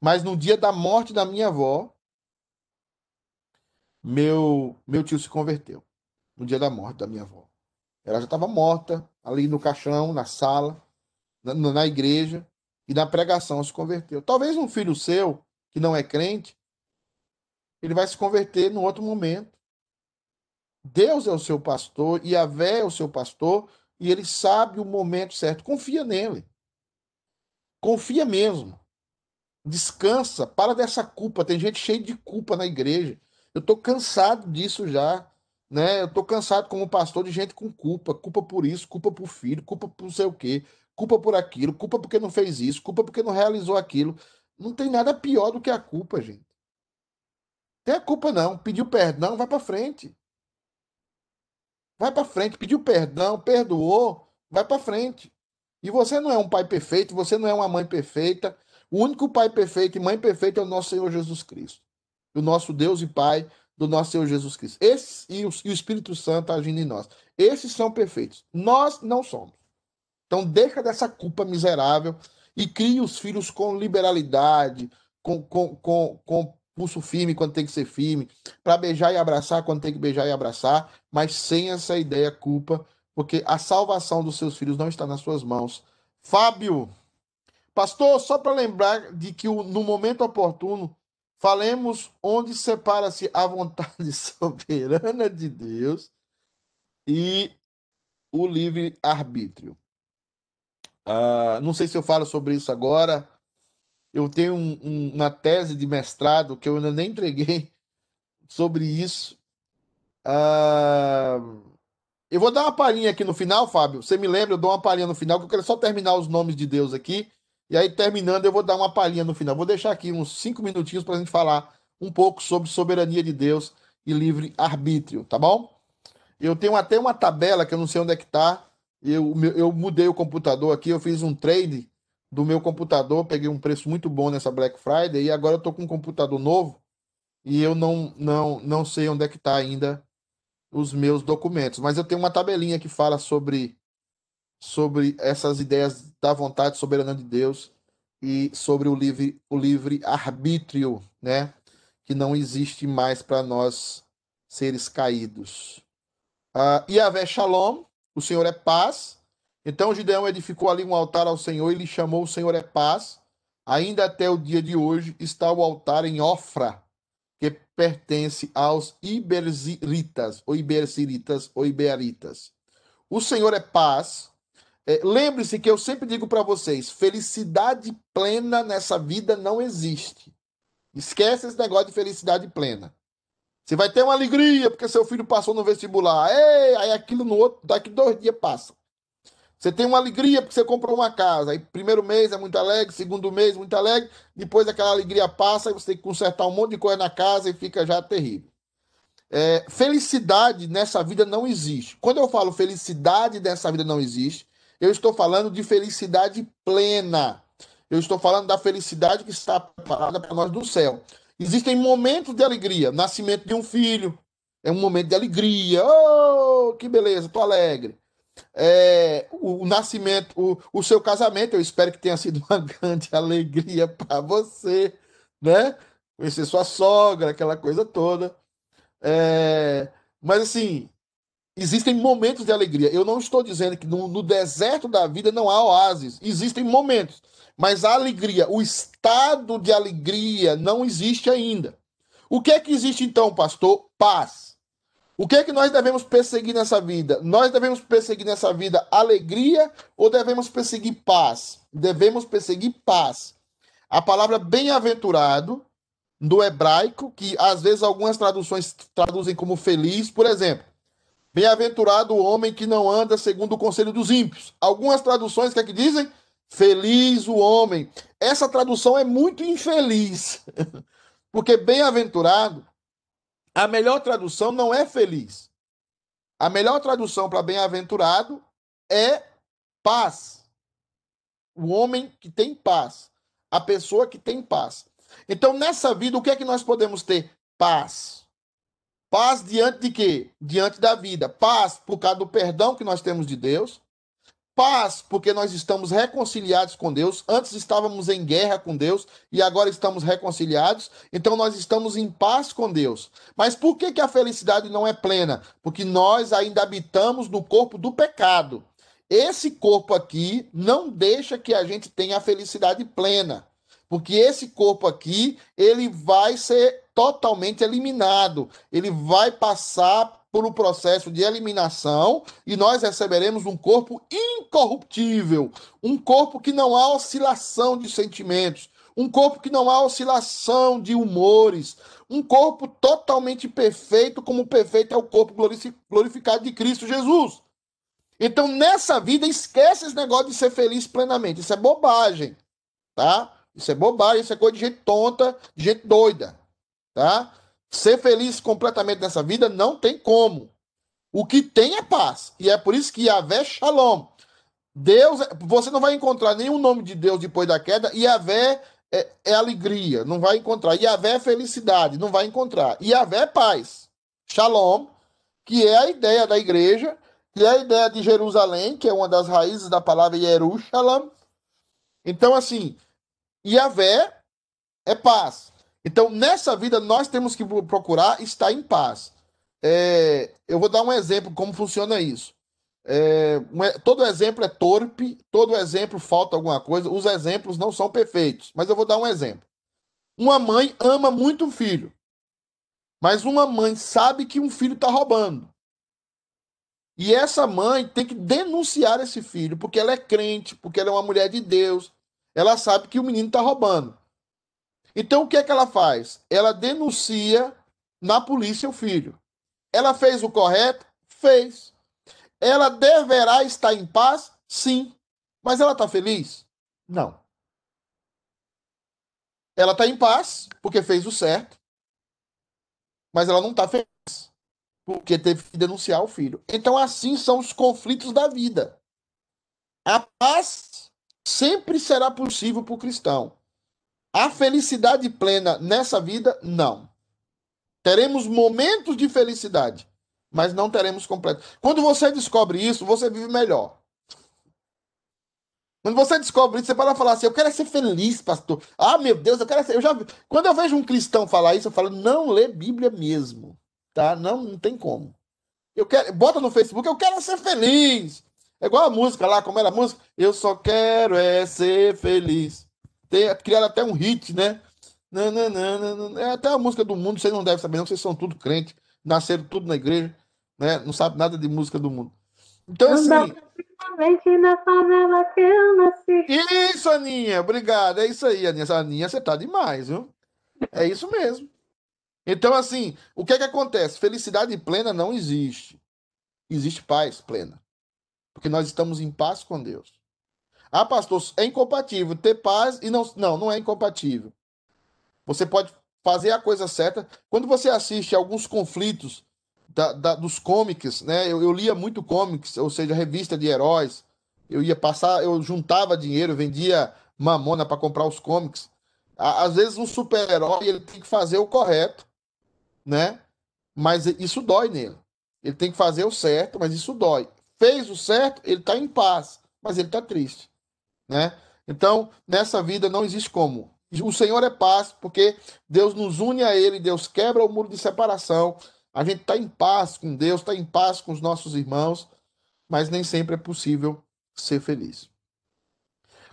Mas no dia da morte da minha avó, meu, meu tio se converteu. No dia da morte da minha avó. Ela já estava morta, ali no caixão, na sala, na, na igreja, e na pregação se converteu. Talvez um filho seu, que não é crente, ele vai se converter num outro momento. Deus é o seu pastor, e a Vé é o seu pastor, e ele sabe o momento certo. Confia nele. Confia mesmo. Descansa, para dessa culpa. Tem gente cheia de culpa na igreja. Eu estou cansado disso já. Né? Eu estou cansado como pastor de gente com culpa. Culpa por isso, culpa por filho, culpa por não sei o quê, culpa por aquilo, culpa porque não fez isso, culpa porque não realizou aquilo. Não tem nada pior do que a culpa, gente. Tem a culpa não. Pediu perdão, vai para frente. Vai para frente, pediu perdão, perdoou, vai para frente. E você não é um pai perfeito, você não é uma mãe perfeita. O único pai perfeito e mãe perfeita é o nosso Senhor Jesus Cristo. O nosso Deus e Pai do nosso Senhor Jesus Cristo. Esse e o, e o Espírito Santo agindo em nós. Esses são perfeitos. Nós não somos. Então deixa dessa culpa miserável e crie os filhos com liberalidade, com, com, com, com pulso firme quando tem que ser firme, para beijar e abraçar quando tem que beijar e abraçar, mas sem essa ideia culpa, porque a salvação dos seus filhos não está nas suas mãos. Fábio, pastor, só para lembrar de que no momento oportuno falemos onde separa-se a vontade [LAUGHS] soberana de Deus e o livre arbítrio. Ah, não sei se eu falo sobre isso agora. Eu tenho um- um- uma tese de mestrado que eu ainda nem entreguei [LAUGHS] sobre isso. Ah, eu vou dar uma palhinha aqui no final, Fábio. Você me lembra? Eu dou uma palhinha no final, que eu quero só terminar os nomes de Deus aqui. E aí, terminando, eu vou dar uma palhinha no final. Vou deixar aqui uns cinco minutinhos para a gente falar um pouco sobre soberania de Deus e livre arbítrio, tá bom? Eu tenho até uma tabela que eu não sei onde é que tá. Eu, eu mudei o computador aqui, eu fiz um trade do meu computador, peguei um preço muito bom nessa Black Friday e agora eu tô com um computador novo e eu não não não sei onde é que tá ainda os meus documentos, mas eu tenho uma tabelinha que fala sobre sobre essas ideias da vontade soberana de Deus e sobre o livre o livre arbítrio, né? Que não existe mais para nós seres caídos. Ah, Yahvé Shalom, o Senhor é paz. Então Gideão edificou ali um altar ao Senhor e lhe chamou o Senhor é paz. Ainda até o dia de hoje está o altar em Ofra, que pertence aos Iberziritas, ou Iberziritas, ou Iberitas. O Senhor é paz. É, Lembre-se que eu sempre digo para vocês: felicidade plena nessa vida não existe. Esquece esse negócio de felicidade plena. Você vai ter uma alegria porque seu filho passou no vestibular. Ei, aí aquilo no outro, daqui dois dias passa. Você tem uma alegria porque você comprou uma casa. Aí primeiro mês é muito alegre, segundo mês muito alegre, depois aquela alegria passa e você tem que consertar um monte de coisa na casa e fica já terrível. É, felicidade nessa vida não existe. Quando eu falo felicidade nessa vida não existe, eu estou falando de felicidade plena. Eu estou falando da felicidade que está preparada para nós no céu. Existem momentos de alegria. Nascimento de um filho é um momento de alegria. Oh, que beleza, estou alegre. É, o, o nascimento, o, o seu casamento, eu espero que tenha sido [LAUGHS] uma grande alegria para você, né? Conhecer sua sogra, aquela coisa toda. É, mas assim, existem momentos de alegria. Eu não estou dizendo que no, no deserto da vida não há oásis. Existem momentos. Mas a alegria, o estado de alegria não existe ainda. O que é que existe então, pastor? Paz. O que é que nós devemos perseguir nessa vida? Nós devemos perseguir nessa vida alegria ou devemos perseguir paz? Devemos perseguir paz. A palavra bem-aventurado do hebraico, que às vezes algumas traduções traduzem como feliz, por exemplo, Bem-aventurado o homem que não anda segundo o conselho dos ímpios. Algumas traduções que é que dizem? Feliz o homem. Essa tradução é muito infeliz. [LAUGHS] Porque bem-aventurado, a melhor tradução não é feliz. A melhor tradução para bem-aventurado é paz. O homem que tem paz. A pessoa que tem paz. Então, nessa vida, o que é que nós podemos ter? Paz. Paz diante de quê? Diante da vida. Paz por causa do perdão que nós temos de Deus. Paz porque nós estamos reconciliados com Deus. Antes estávamos em guerra com Deus e agora estamos reconciliados. Então nós estamos em paz com Deus. Mas por que, que a felicidade não é plena? Porque nós ainda habitamos no corpo do pecado. Esse corpo aqui não deixa que a gente tenha a felicidade plena. Porque esse corpo aqui, ele vai ser totalmente eliminado. Ele vai passar por um processo de eliminação e nós receberemos um corpo incorruptível, um corpo que não há oscilação de sentimentos, um corpo que não há oscilação de humores, um corpo totalmente perfeito, como perfeito é o corpo glorificado de Cristo Jesus. Então, nessa vida, esquece esse negócio de ser feliz plenamente. Isso é bobagem, tá? Isso é bobagem, isso é coisa de gente tonta, de gente doida, tá? Ser feliz completamente nessa vida não tem como. O que tem é paz. E é por isso que Yahvé Shalom. Deus, você não vai encontrar nenhum nome de Deus depois da queda. Yahvé é, é alegria, não vai encontrar. Yahvé é felicidade, não vai encontrar. Yahvé é paz. Shalom, que é a ideia da igreja, que é a ideia de Jerusalém, que é uma das raízes da palavra Yerushalam. Então, assim, Yahvé é paz. Então, nessa vida, nós temos que procurar estar em paz. É, eu vou dar um exemplo como funciona isso. É, todo exemplo é torpe, todo exemplo falta alguma coisa, os exemplos não são perfeitos, mas eu vou dar um exemplo. Uma mãe ama muito um filho, mas uma mãe sabe que um filho está roubando. E essa mãe tem que denunciar esse filho, porque ela é crente, porque ela é uma mulher de Deus, ela sabe que o menino está roubando. Então o que é que ela faz? Ela denuncia na polícia o filho. Ela fez o correto? Fez. Ela deverá estar em paz? Sim. Mas ela está feliz? Não. Ela está em paz porque fez o certo, mas ela não está feliz porque teve que denunciar o filho. Então, assim são os conflitos da vida. A paz sempre será possível para o cristão. A felicidade plena nessa vida, não. Teremos momentos de felicidade, mas não teremos completo. Quando você descobre isso, você vive melhor. Quando você descobre isso, você pode falar assim: Eu quero ser feliz, pastor. Ah, meu Deus, eu quero ser. Eu já... Quando eu vejo um cristão falar isso, eu falo: Não lê Bíblia mesmo. Tá? Não, não tem como. Eu quero... Bota no Facebook: Eu quero ser feliz. É igual a música lá, como era a música? Eu só quero é ser feliz. Tem, criaram até um hit, né? Não, não, não, não, É até a música do mundo, vocês não devem saber, não, vocês são tudo crente, nasceram tudo na igreja, né? Não sabe nada de música do mundo. Então, assim. Na favela que eu nasci. Isso, Aninha, obrigado. É isso aí, Aninha. Aninha, você tá demais, viu? É isso mesmo. Então, assim, o que é que acontece? Felicidade plena não existe. Existe paz plena. Porque nós estamos em paz com Deus. Ah, pastor, é incompatível ter paz e não. Não, não é incompatível. Você pode fazer a coisa certa. Quando você assiste alguns conflitos da, da, dos comics, né? Eu, eu, lia muito comics, ou seja, revista de heróis. Eu ia passar, eu juntava dinheiro, vendia mamona para comprar os comics. Às vezes um super-herói ele tem que fazer o correto, né? Mas isso dói nele. Ele tem que fazer o certo, mas isso dói. Fez o certo, ele está em paz, mas ele está triste né? Então, nessa vida não existe como. O Senhor é paz, porque Deus nos une a Ele, Deus quebra o muro de separação. A gente está em paz com Deus, está em paz com os nossos irmãos, mas nem sempre é possível ser feliz.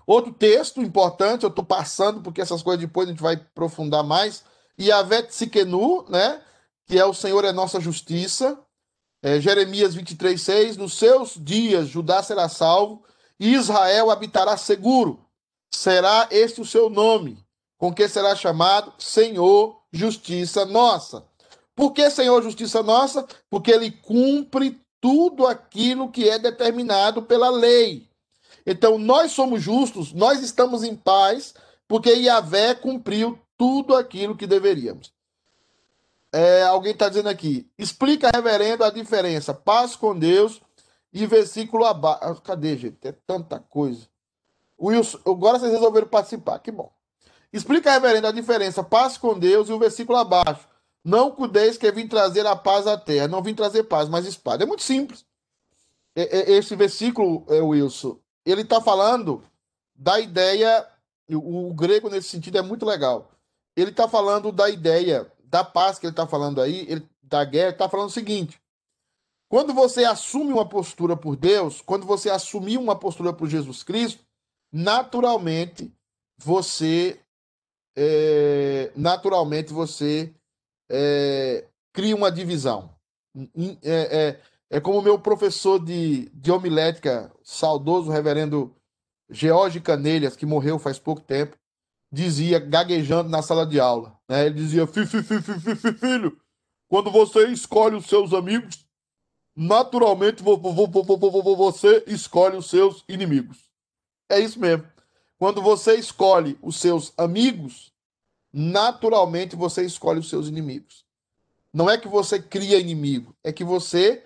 Outro texto importante, eu estou passando, porque essas coisas depois a gente vai aprofundar mais. Yavet Sikenu, né? Que é o Senhor é nossa justiça. É, Jeremias 23, 6. Nos seus dias Judá será salvo Israel habitará seguro. Será este o seu nome, com que será chamado Senhor Justiça Nossa. Por que Senhor Justiça Nossa? Porque ele cumpre tudo aquilo que é determinado pela lei. Então, nós somos justos, nós estamos em paz, porque Yahvé cumpriu tudo aquilo que deveríamos. É, alguém está dizendo aqui, explica, reverendo, a diferença, paz com Deus e versículo abaixo. Cadê, gente? É tanta coisa. Wilson, agora vocês resolveram participar, que bom. Explica, reverendo, a diferença, paz com Deus e o versículo abaixo. Não cuideis que vim trazer a paz à terra. Não vim trazer paz, mas espada. É muito simples. Esse versículo, é, Wilson, ele está falando da ideia. O, grego, nesse sentido, é muito legal. Ele está falando da ideia da paz que ele está falando aí, ele, da guerra, está falando o seguinte: quando você assume uma postura por Deus, quando você assumir uma postura por Jesus Cristo, naturalmente você é, naturalmente você é, cria uma divisão. É, é, é como o meu professor de, de homilética, saudoso reverendo George Canelhas, que morreu faz pouco tempo, dizia, gaguejando na sala de aula. Né? Ele dizia: fi, fi, fi, fi, fi, fi, Filho, quando você escolhe os seus amigos, naturalmente você escolhe os seus inimigos. É isso mesmo. Quando você escolhe os seus amigos, naturalmente você escolhe os seus inimigos. Não é que você cria inimigo, é que você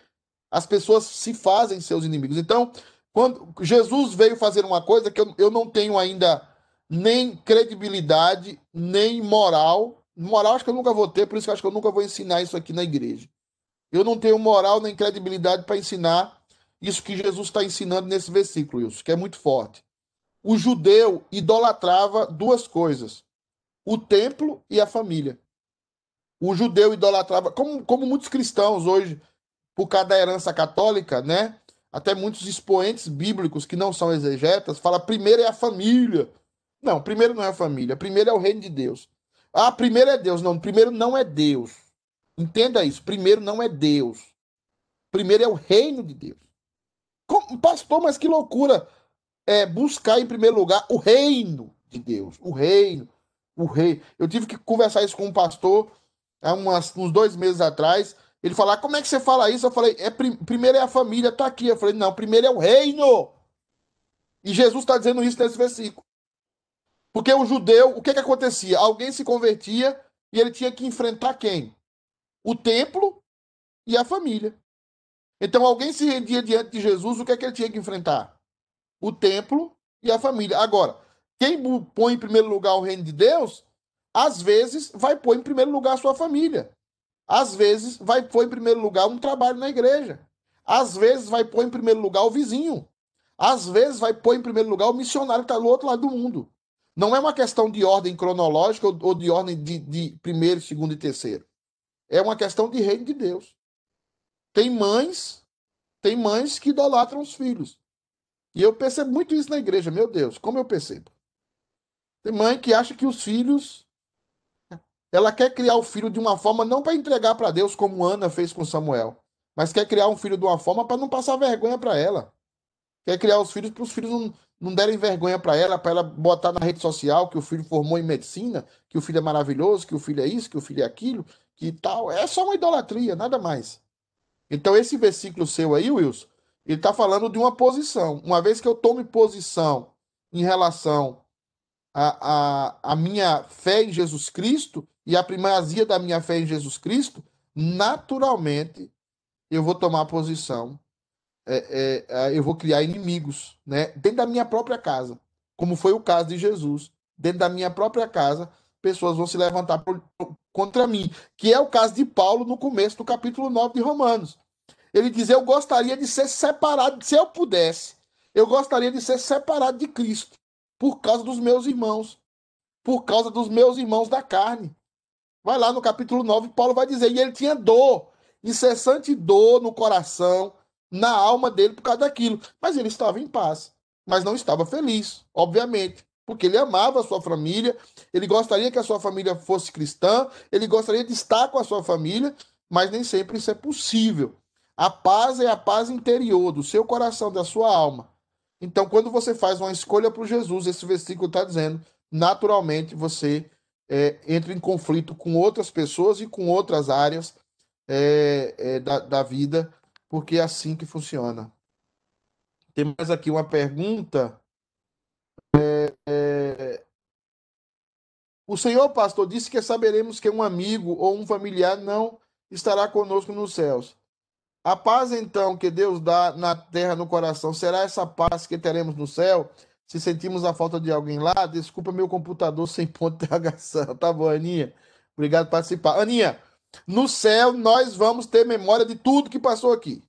as pessoas se fazem seus inimigos. Então, quando Jesus veio fazer uma coisa que eu, eu não tenho ainda nem credibilidade, nem moral. Moral acho que eu nunca vou ter, por isso que acho que eu nunca vou ensinar isso aqui na igreja. Eu não tenho moral nem credibilidade para ensinar isso que Jesus está ensinando nesse versículo, isso que é muito forte. O judeu idolatrava duas coisas: o templo e a família. O judeu idolatrava, como, como muitos cristãos hoje, por causa da herança católica, né? Até muitos expoentes bíblicos que não são exegetas, fala primeiro é a família. Não, primeiro não é a família, primeiro é o reino de Deus. Ah, primeiro é Deus. Não, primeiro não é Deus. Entenda isso. Primeiro não é Deus. Primeiro é o reino de Deus. Como, pastor, mas que loucura é buscar em primeiro lugar o reino de Deus. O reino. O rei. Eu tive que conversar isso com um pastor há umas, uns dois meses atrás. Ele falou: ah, como é que você fala isso? Eu falei, é, primeiro é a família, tá aqui. Eu falei, não, primeiro é o reino. E Jesus está dizendo isso nesse versículo. Porque o judeu, o que, que acontecia? Alguém se convertia e ele tinha que enfrentar quem? O templo e a família. Então alguém se rendia diante de Jesus, o que é que ele tinha que enfrentar? O templo e a família. Agora, quem põe em primeiro lugar o reino de Deus, às vezes vai pôr em primeiro lugar a sua família. Às vezes vai pôr em primeiro lugar um trabalho na igreja. Às vezes vai pôr em primeiro lugar o vizinho. Às vezes vai pôr em primeiro lugar o missionário que está do outro lado do mundo. Não é uma questão de ordem cronológica ou de ordem de, de primeiro, segundo e terceiro. É uma questão de reino de Deus. Tem mães, tem mães que idolatram os filhos. E eu percebo muito isso na igreja, meu Deus, como eu percebo. Tem mãe que acha que os filhos ela quer criar o filho de uma forma não para entregar para Deus como Ana fez com Samuel, mas quer criar um filho de uma forma para não passar vergonha para ela. Quer criar os filhos para os filhos não, não derem vergonha para ela, para ela botar na rede social que o filho formou em medicina, que o filho é maravilhoso, que o filho é isso, que o filho é aquilo, que tal. É só uma idolatria, nada mais. Então, esse versículo seu aí, Wilson, ele está falando de uma posição. Uma vez que eu tome posição em relação à a, a, a minha fé em Jesus Cristo e a primazia da minha fé em Jesus Cristo, naturalmente eu vou tomar posição é, é, é, eu vou criar inimigos, né? Dentro da minha própria casa, como foi o caso de Jesus. Dentro da minha própria casa, pessoas vão se levantar por, contra mim, que é o caso de Paulo no começo do capítulo 9 de Romanos. Ele diz: Eu gostaria de ser separado, se eu pudesse, eu gostaria de ser separado de Cristo, por causa dos meus irmãos, por causa dos meus irmãos da carne. Vai lá no capítulo 9, Paulo vai dizer: E ele tinha dor, incessante dor no coração, na alma dele por causa daquilo. Mas ele estava em paz, mas não estava feliz, obviamente, porque ele amava a sua família, ele gostaria que a sua família fosse cristã, ele gostaria de estar com a sua família, mas nem sempre isso é possível. A paz é a paz interior do seu coração, da sua alma. Então, quando você faz uma escolha por Jesus, esse versículo está dizendo, naturalmente você é, entra em conflito com outras pessoas e com outras áreas é, é, da, da vida porque é assim que funciona. Tem mais aqui uma pergunta. É, é... O senhor pastor disse que saberemos que um amigo ou um familiar não estará conosco nos céus. A paz, então, que Deus dá na terra, no coração, será essa paz que teremos no céu? Se sentimos a falta de alguém lá, desculpa meu computador [LAUGHS] sem ponto de interrogação. Tá bom, Aninha? Obrigado por participar. Aninha, no céu nós vamos ter memória de tudo que passou aqui.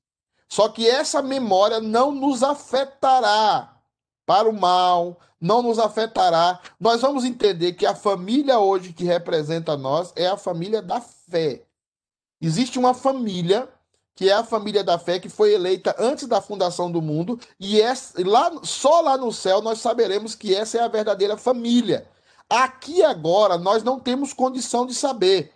Só que essa memória não nos afetará para o mal, não nos afetará. Nós vamos entender que a família hoje que representa nós é a família da fé. Existe uma família que é a família da fé que foi eleita antes da fundação do mundo e é, lá, só lá no céu nós saberemos que essa é a verdadeira família. Aqui agora nós não temos condição de saber.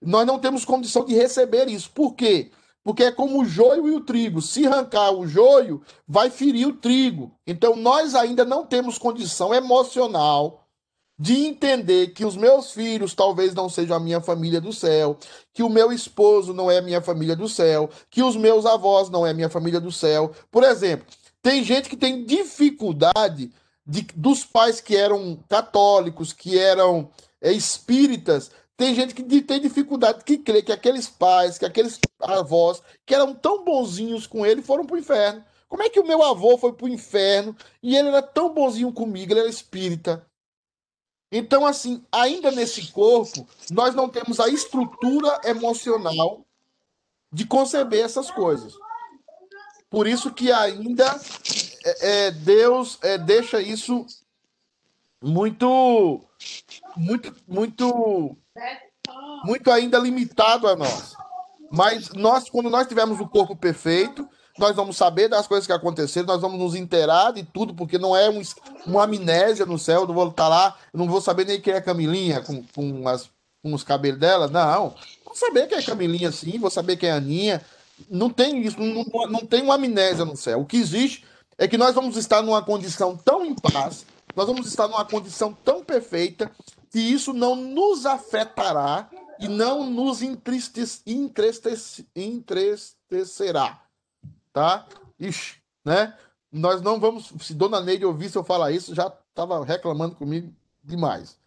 Nós não temos condição de receber isso. Por quê? Porque é como o joio e o trigo. Se arrancar o joio, vai ferir o trigo. Então nós ainda não temos condição emocional de entender que os meus filhos talvez não sejam a minha família do céu, que o meu esposo não é minha família do céu, que os meus avós não é minha família do céu. Por exemplo, tem gente que tem dificuldade de, dos pais que eram católicos, que eram é, espíritas, tem gente que tem dificuldade, que crê que aqueles pais, que aqueles avós, que eram tão bonzinhos com ele, foram para o inferno. Como é que o meu avô foi para o inferno e ele era tão bonzinho comigo, ele era espírita? Então, assim, ainda nesse corpo, nós não temos a estrutura emocional de conceber essas coisas. Por isso que ainda é, é, Deus é, deixa isso muito, muito, muito, muito ainda limitado a nós. Mas nós, quando nós tivermos o corpo perfeito, nós vamos saber das coisas que aconteceram, nós vamos nos inteirar de tudo, porque não é um, uma amnésia no céu, não vou estar lá, não vou saber nem quem é Camilinha com, com, as, com os cabelos dela, não. Vou saber quem é Camilinha sim, vou saber quem é Aninha. Não tem isso, não, não tem uma amnésia no céu. O que existe é que nós vamos estar numa condição tão em paz, nós vamos estar numa condição tão perfeita, que isso não nos afetará e não nos entristecerá tá? Ixi, né? Nós não vamos, se Dona Neide ouvisse eu falar isso, já estava reclamando comigo demais,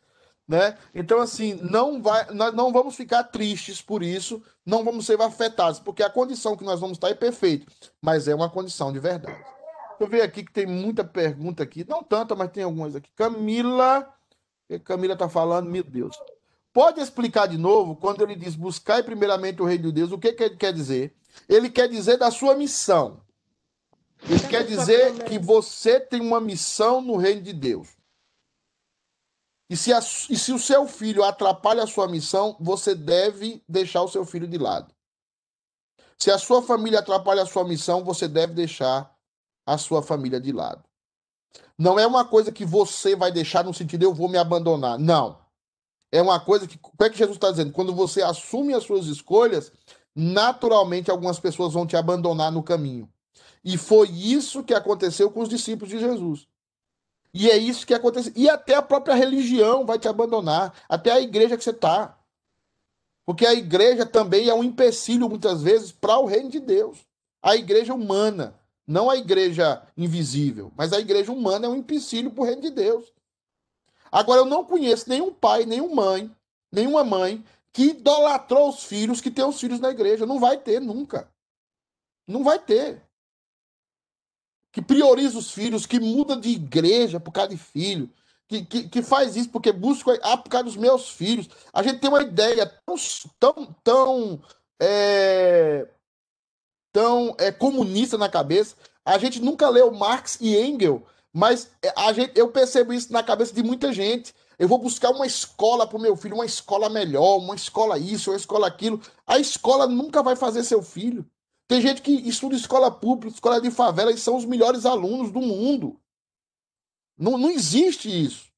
né? Então assim, não vai, nós não vamos ficar tristes por isso, não vamos ser afetados, porque a condição que nós vamos estar é perfeita, mas é uma condição de verdade. Deixa eu ver aqui que tem muita pergunta aqui, não tanta, mas tem algumas aqui. Camila, Camila está falando, meu Deus. Pode explicar de novo quando ele diz buscar primeiramente o reino de Deus, o que, que ele quer dizer? Ele quer dizer da sua missão. Ele quer dizer que você tem uma missão no reino de Deus. E se, a, e se o seu filho atrapalha a sua missão, você deve deixar o seu filho de lado. Se a sua família atrapalha a sua missão, você deve deixar a sua família de lado. Não é uma coisa que você vai deixar no sentido eu vou me abandonar. Não. É uma coisa que. O que é que Jesus está dizendo? Quando você assume as suas escolhas, naturalmente algumas pessoas vão te abandonar no caminho. E foi isso que aconteceu com os discípulos de Jesus. E é isso que aconteceu. E até a própria religião vai te abandonar, até a igreja que você está. Porque a igreja também é um empecilho, muitas vezes, para o reino de Deus. A igreja humana, não a igreja invisível, mas a igreja humana é um empecilho para o reino de Deus. Agora, eu não conheço nenhum pai, nenhuma mãe, nenhuma mãe que idolatrou os filhos, que tem os filhos na igreja. Não vai ter nunca. Não vai ter. Que prioriza os filhos, que muda de igreja por causa de filho, que, que, que faz isso porque busca ah, por causa dos meus filhos. A gente tem uma ideia tão, tão, tão, é, tão é, comunista na cabeça. A gente nunca leu Marx e Engels, mas a gente, eu percebo isso na cabeça de muita gente. Eu vou buscar uma escola para o meu filho, uma escola melhor, uma escola isso, uma escola aquilo. A escola nunca vai fazer seu filho. Tem gente que estuda escola pública, escola de favela, e são os melhores alunos do mundo. Não, não existe isso.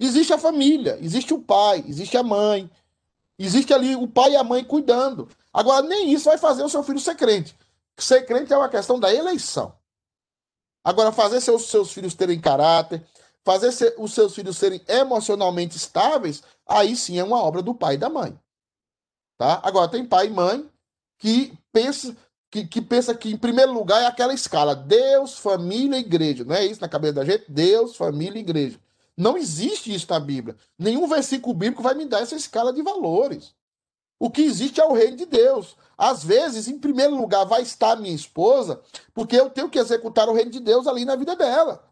Existe a família, existe o pai, existe a mãe. Existe ali o pai e a mãe cuidando. Agora, nem isso vai fazer o seu filho ser crente. Ser crente é uma questão da eleição. Agora, fazer seus, seus filhos terem caráter, fazer os seus filhos serem emocionalmente estáveis, aí sim é uma obra do pai e da mãe. Tá? Agora, tem pai e mãe que pensa, que, que pensa que, em primeiro lugar, é aquela escala: Deus, família, igreja. Não é isso na cabeça da gente? Deus, família, igreja. Não existe isso na Bíblia. Nenhum versículo bíblico vai me dar essa escala de valores. O que existe é o reino de Deus. Às vezes, em primeiro lugar, vai estar minha esposa, porque eu tenho que executar o reino de Deus ali na vida dela.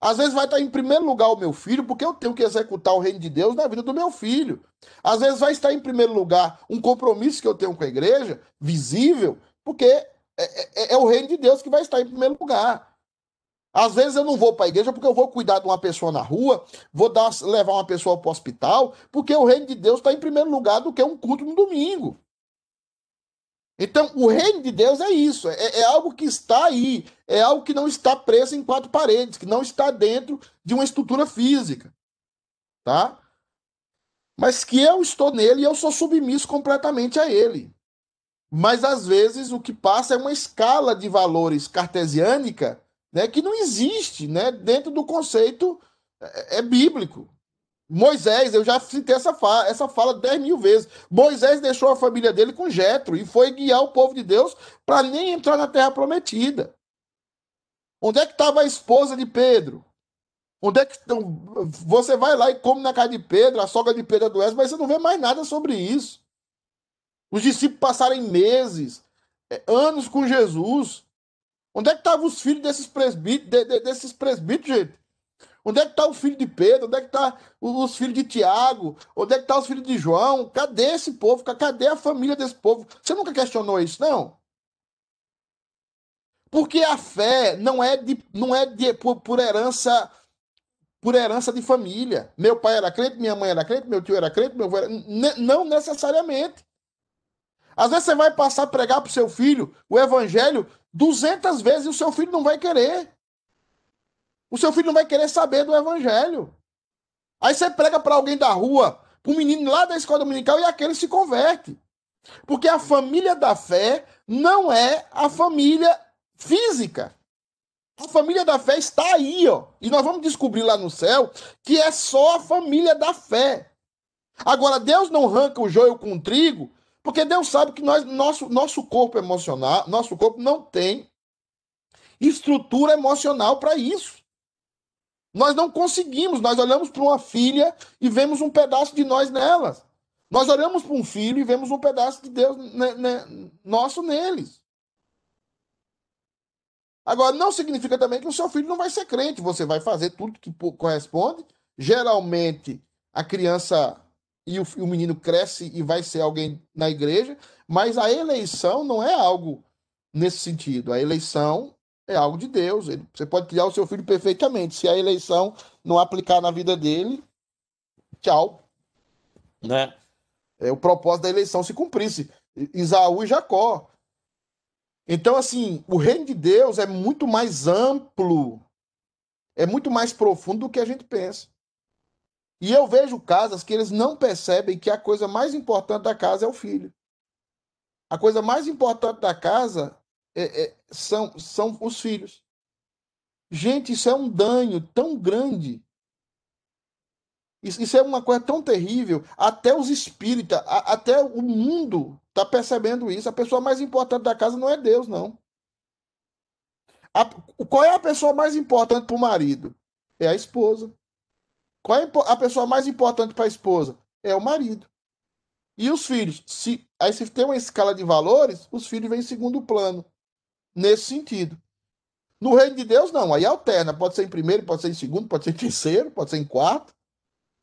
Às vezes vai estar em primeiro lugar o meu filho, porque eu tenho que executar o reino de Deus na vida do meu filho. Às vezes vai estar em primeiro lugar um compromisso que eu tenho com a igreja, visível, porque é, é, é o reino de Deus que vai estar em primeiro lugar. Às vezes eu não vou para a igreja porque eu vou cuidar de uma pessoa na rua, vou dar, levar uma pessoa para o hospital, porque o reino de Deus está em primeiro lugar do que um culto no domingo. Então, o reino de Deus é isso, é, é, algo que está aí, é algo que não está preso em quatro paredes, que não está dentro de uma estrutura física, tá? Mas que eu estou nele e eu sou submisso completamente a ele. Mas às vezes o que passa é uma escala de valores cartesiânica, né, que não existe, né, dentro do conceito é, é bíblico. Moisés, eu já citei essa fala, essa fala 10 mil vezes. Moisés deixou a família dele com Jetro e foi guiar o povo de Deus para nem entrar na terra prometida. Onde é que estava a esposa de Pedro? Onde é que você vai lá e come na casa de Pedro, a sogra de Pedro adoece, mas você não vê mais nada sobre isso. Os discípulos passaram meses, é, anos com Jesus. Onde é que estavam os filhos desses presbíteros, de, de, desses presbíteros, gente? Onde é que está o filho de Pedro? Onde é que está os filhos de Tiago? Onde é que está os filhos de João? Cadê esse povo? Cadê a família desse povo? Você nunca questionou isso, não? Porque a fé não é de, não é de, por, por herança por herança de família. Meu pai era crente, minha mãe era crente, meu tio era crente, meu avô era... Não necessariamente. Às vezes você vai passar a pregar para o seu filho o evangelho 200 vezes o seu filho não vai querer. O seu filho não vai querer saber do evangelho. Aí você prega para alguém da rua, para um menino lá da escola dominical e aquele se converte. Porque a família da fé não é a família física. A família da fé está aí, ó. E nós vamos descobrir lá no céu que é só a família da fé. Agora, Deus não arranca o joio com o trigo, porque Deus sabe que nós, nosso, nosso corpo emocional, nosso corpo não tem estrutura emocional para isso. Nós não conseguimos, nós olhamos para uma filha e vemos um pedaço de nós nelas. Nós olhamos para um filho e vemos um pedaço de Deus né, né, nosso neles. Agora, não significa também que o seu filho não vai ser crente. Você vai fazer tudo que corresponde. Geralmente, a criança e o, o menino cresce e vai ser alguém na igreja, mas a eleição não é algo nesse sentido. A eleição é algo de Deus. Ele, você pode criar o seu filho perfeitamente. Se a eleição não aplicar na vida dele, tchau. Né? É o propósito da eleição se cumprisse. Isaú e Jacó. Então, assim, o reino de Deus é muito mais amplo, é muito mais profundo do que a gente pensa. E eu vejo casas que eles não percebem que a coisa mais importante da casa é o filho. A coisa mais importante da casa é, é, são, são os filhos. Gente, isso é um dano tão grande. Isso, isso é uma coisa tão terrível. Até os espíritas, a, até o mundo está percebendo isso. A pessoa mais importante da casa não é Deus, não. A, qual é a pessoa mais importante para o marido? É a esposa. Qual é a pessoa mais importante para a esposa? É o marido. E os filhos? Se, aí se tem uma escala de valores, os filhos vêm em segundo plano nesse sentido. No reino de Deus, não. Aí alterna. Pode ser em primeiro, pode ser em segundo, pode ser em terceiro, pode ser em quarto.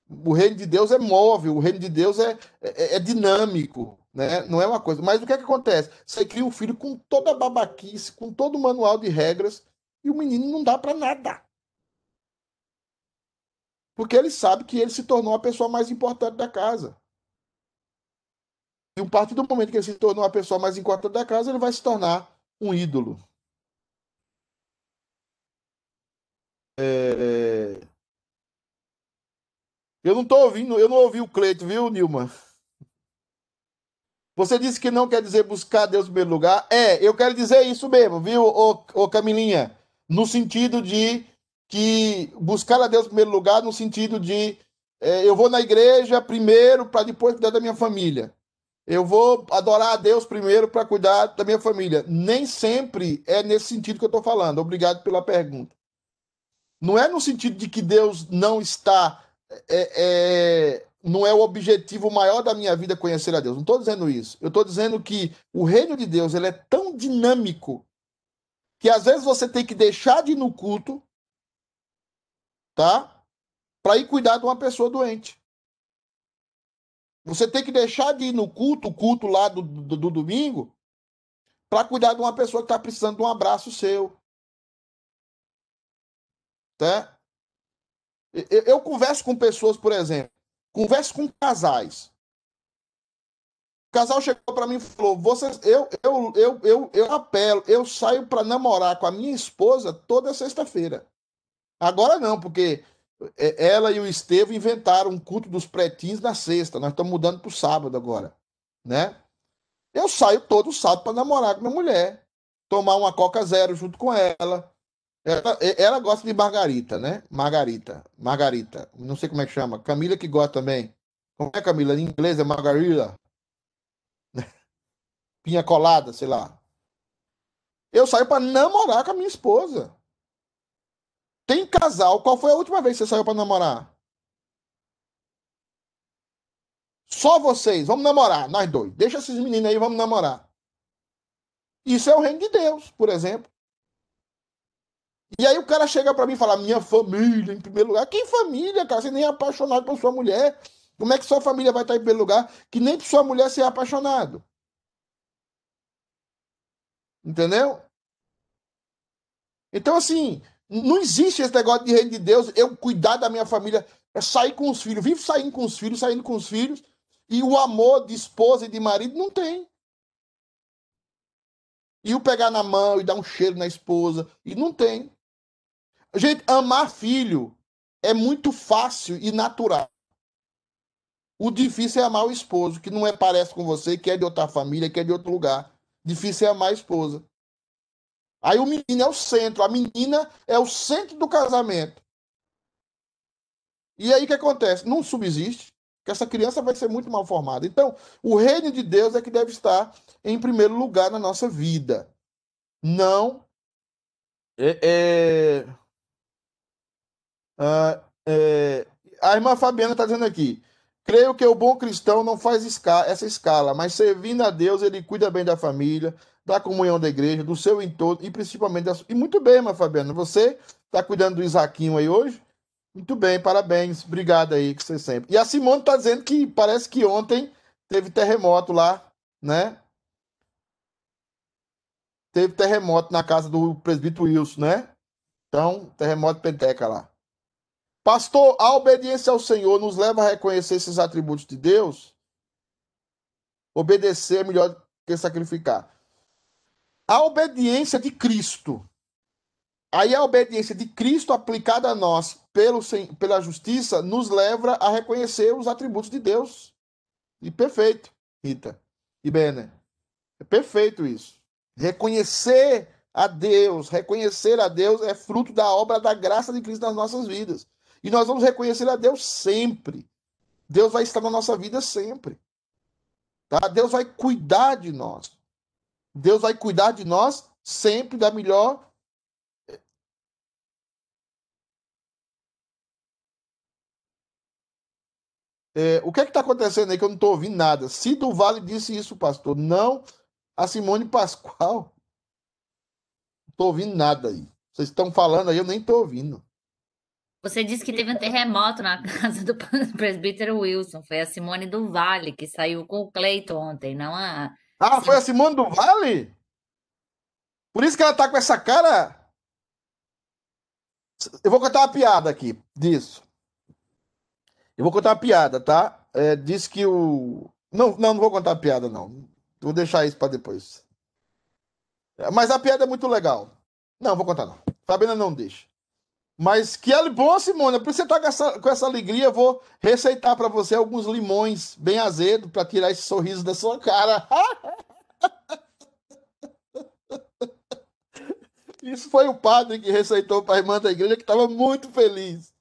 O reino de Deus é móvel, o reino de Deus é, é, é dinâmico, né? não é uma coisa. Mas o que é que acontece? Você cria um filho com toda a babaquice, com todo o manual de regras, e o menino não dá para nada. Porque ele sabe que ele se tornou a pessoa mais importante da casa. E a partir do momento que ele se tornou a pessoa mais importante da casa, ele vai se tornar um ídolo. É... é eu não estou ouvindo, eu não ouvi o Cleito, viu, Nilma? Você disse que não quer dizer buscar Deus em primeiro lugar. É, eu quero dizer isso mesmo, viu, ô, ô Camilinha? No sentido de que buscar a Deus em primeiro lugar, no sentido de é, eu vou na igreja primeiro para depois cuidar da minha família. eu vou adorar a Deus primeiro para cuidar da minha família. Nem sempre é nesse sentido que eu estou falando. Obrigado pela pergunta. Não é no sentido de que Deus não está. É, é, não é o objetivo maior da minha vida conhecer a Deus. Não estou dizendo isso. Eu estou dizendo que o reino de Deus ele é tão dinâmico que às vezes você tem que deixar de ir no culto, tá? Para ir cuidar de uma pessoa doente. Você tem que deixar de ir no culto, o culto lá do, do, do domingo, para cuidar de uma pessoa que está precisando de um abraço seu. Tá? Eu, eu converso com pessoas, por exemplo, converso com casais. O casal chegou para mim e falou: Vocês, eu, eu, eu, eu, eu apelo, eu saio para namorar com a minha esposa toda sexta-feira. Agora não, porque é, ela e o Estevam inventaram um culto dos pretinhos na sexta. Nós estamos mudando para o sábado agora, né? Eu saio todo sábado para namorar com minha mulher, tomar uma Coca Zero junto com ela, ela, ela, gosta de Margarita, né? Margarita. Margarita. Não sei como é que chama. Camila que gosta também. Como é, Camila? Em inglês é Margarita. [LAUGHS] Pinha colada, sei lá. Eu saio para namorar com a minha esposa. Tem casal. Qual foi a última vez que você saiu para namorar? Só vocês. Vamos namorar, nós dois. Deixa esses meninos aí, vamos namorar. Isso é o reino de Deus, por exemplo. E aí o cara chega para mim e fala: minha família em primeiro lugar. Que família, cara? Você nem é apaixonado por sua mulher. Como é que sua família vai estar em primeiro lugar? Que nem sua mulher ser apaixonado. Entendeu? Então, assim, não existe esse negócio de reino de Deus, eu cuidar da minha família, é sair com os filhos, vivo saindo com os filhos, saindo com os filhos, e o amor de esposa e de marido não tem. E o pegar na mão e dar um cheiro na esposa, e não tem. Gente, amar filho é muito fácil e natural. O difícil é amar o esposo, que não é parece com você, que é de outra família, que é de outro lugar. Difícil é amar a esposa. Aí o menino é o centro, a menina é o centro do casamento. E aí o que acontece? Não subsiste, que essa criança vai ser muito mal formada. Então, o reino de Deus é que deve estar em primeiro lugar na nossa vida. Não é, é ah, é, a irmã Fabiana está dizendo aqui: creio que o bom cristão não faz essa escala, mas servindo a Deus, ele cuida bem da família, da comunhão da igreja, do seu entorno e principalmente da E muito bem, irmã Fabiana, você está cuidando do Isaquinho aí hoje? Muito bem, parabéns, obrigado aí, que você sempre. E a Simone está dizendo que parece que ontem teve terremoto lá, né? Teve terremoto na casa do presbítero Wilson, né? Então, terremoto penteca lá. Pastor, a obediência ao Senhor nos leva a reconhecer esses atributos de Deus? Obedecer é melhor que sacrificar. A obediência de Cristo. Aí a obediência de Cristo aplicada a nós pelo, pela justiça nos leva a reconhecer os atributos de Deus. E perfeito, Rita e Bene. É perfeito isso. Reconhecer a Deus, reconhecer a Deus é fruto da obra da graça de Cristo nas nossas vidas. E nós vamos reconhecer a Deus sempre. Deus vai estar na nossa vida sempre. Tá? Deus vai cuidar de nós. Deus vai cuidar de nós sempre da melhor É, o que é que está acontecendo aí que eu não estou ouvindo nada? Cido Vale disse isso, pastor. Não a Simone Pascoal. Não estou ouvindo nada aí. Vocês estão falando aí, eu nem estou ouvindo. Você disse que teve um terremoto na [LAUGHS] casa do [LAUGHS] presbítero Wilson. Foi a Simone do Vale que saiu com o Cleito ontem, não a. Ah, foi a Simone do Vale? Por isso que ela tá com essa cara. Eu vou contar uma piada aqui disso. Eu vou contar uma piada, tá? É, diz que o. Não, não, não vou contar a piada, não. Vou deixar isso para depois. Mas a piada é muito legal. Não, vou contar, não. Fabiana não deixa. Mas que é bom, Simone. Por você estar com essa, com essa alegria, eu vou receitar para você alguns limões bem azedos para tirar esse sorriso da sua cara. [LAUGHS] Isso foi o padre que receitou para a irmã da igreja que estava muito feliz.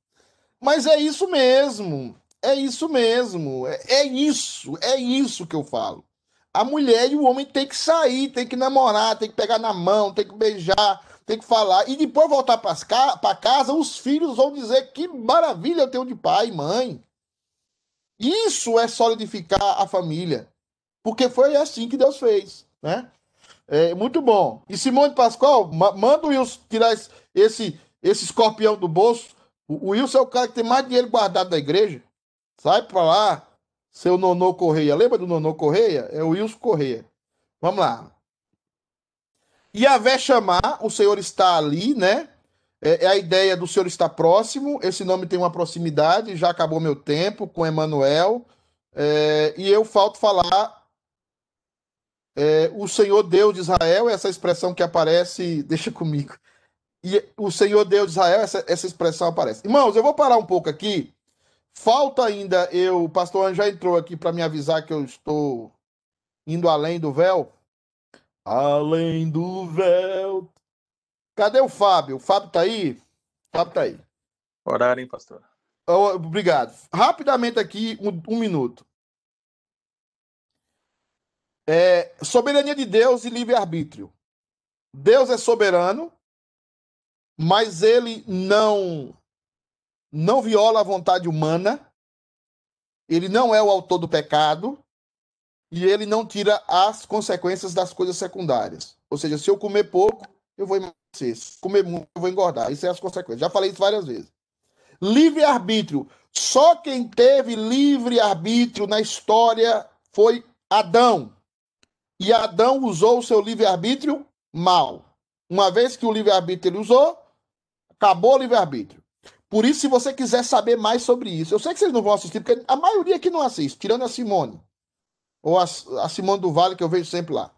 Mas é isso mesmo. É isso mesmo. É, é isso. É isso que eu falo. a mulher e o homem tem que sair, tem que namorar, tem que pegar na mão, tem que beijar, tem que falar. E depois voltar para casa, os filhos vão dizer que maravilha eu tenho de pai e mãe. Isso é solidificar a família. Porque foi assim que Deus fez, né? É, muito bom. E Simone Pascoal, ma manda o Wilson tirar esse, esse, escorpião do bolso. O, o Wilson é o cara que tem mais dinheiro guardado da igreja. Sai pra lá, seu Nonô Correia. Lembra do Nonô Correia? É o Wilson Correia. Vamos lá. E a vé chamar, o Senhor está ali, né? É, é, a ideia do Senhor estar próximo. Esse nome tem uma proximidade. Já acabou meu tempo com Emmanuel. É, e eu falto falar é, o Senhor Deus de Israel, essa expressão que aparece, [LAUGHS] deixa comigo. E o Senhor Deus de Israel, essa, essa expressão aparece. Irmãos, eu vou parar um pouco aqui. Falta ainda eu, o pastor já entrou aqui para me avisar que eu estou indo além do véu. Além do véu. Cadê o Fábio? O Fábio tá aí? O Fábio tá aí. Horário, hein, pastor? Obrigado. Rapidamente aqui, um, um minuto. É, soberania de Deus e livre-arbítrio. Deus é soberano, mas ele não não viola a vontade humana. Ele não é o autor do pecado e ele não tira as consequências das coisas secundárias. Ou seja, se eu comer pouco, eu vou emagrecer. Se comer muito, eu vou engordar. Isso é as consequências. Já falei isso várias vezes. Livre-arbítrio. Só quem teve livre-arbítrio na história foi Adão. E Adão usou o seu livre-arbítrio mal. Uma vez que o livre-arbítrio ele usou, acabou o livre-arbítrio. Por isso, se você quiser saber mais sobre isso, eu sei que vocês não vão assistir, porque a maioria aqui não assiste, tirando a Simone. Ou a, a Simone do Vale, que eu vejo sempre lá.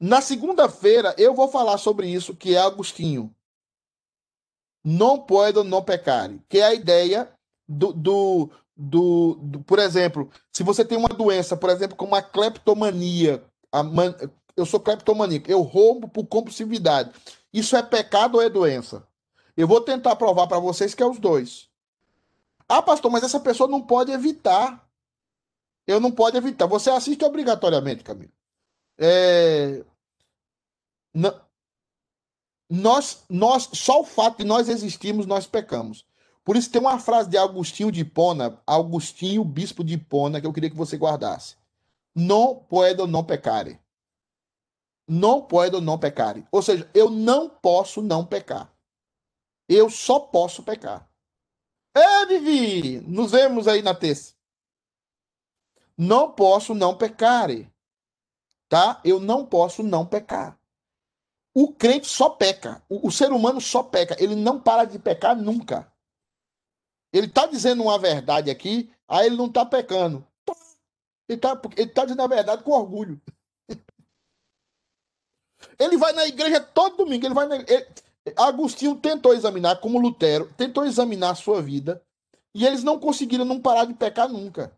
Na segunda-feira, eu vou falar sobre isso, que é Agostinho. Não pode não pecar. Que é a ideia do, do, do, do, por exemplo, se você tem uma doença, por exemplo, como a cleptomania, a man, eu sou cleptomaníaco, eu roubo por compulsividade. Isso é pecado ou é doença? Eu vou tentar provar para vocês que é os dois. Ah, pastor, mas essa pessoa não pode evitar. Eu não pode evitar. Você assiste obrigatoriamente, Camilo. É... Nós, nós, só o fato de nós existirmos, nós pecamos. Por isso tem uma frase de Agostinho de Hipona, Agostinho, bispo de Hipona, que eu queria que você guardasse. Não puedo não pecare. Não puedo não pecare. Ou seja, eu não posso não pecar. Eu só posso pecar. É, Vivi! Nos vemos aí na terça. Não posso não pecare. Tá? Eu não posso não pecar. O crente só peca. O, o ser humano só peca. Ele não para de pecar nunca. Ele está dizendo uma verdade aqui, aí ele não está pecando. Ele está ele tá dizendo a verdade com orgulho. [LAUGHS] Ele vai na igreja todo domingo. Ele vai na, ele, Agostinho tentou examinar, como Lutero, tentou examinar a sua vida. E eles não conseguiram não parar de pecar nunca.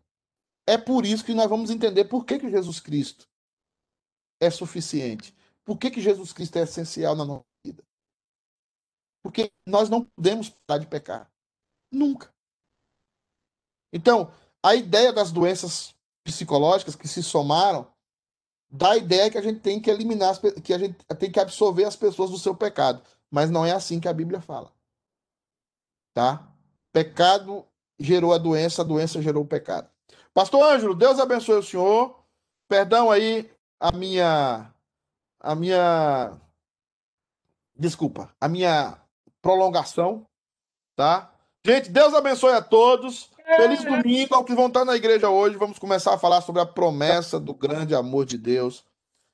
É por isso que nós vamos entender por que, que Jesus Cristo é suficiente. Por que, que Jesus Cristo é essencial na nossa vida. Porque nós não podemos parar de pecar. Nunca. Então, a ideia das doenças psicológicas que se somaram dá a ideia que a gente tem que eliminar, que a gente tem que absorver as pessoas do seu pecado. Mas não é assim que a Bíblia fala. Tá? Pecado gerou a doença, a doença gerou o pecado. Pastor Ângelo, Deus abençoe o senhor. Perdão aí a minha a minha desculpa, a minha prolongação, tá? Gente, Deus abençoe a todos. Feliz domingo ao que vão estar na igreja hoje. Vamos começar a falar sobre a promessa do grande amor de Deus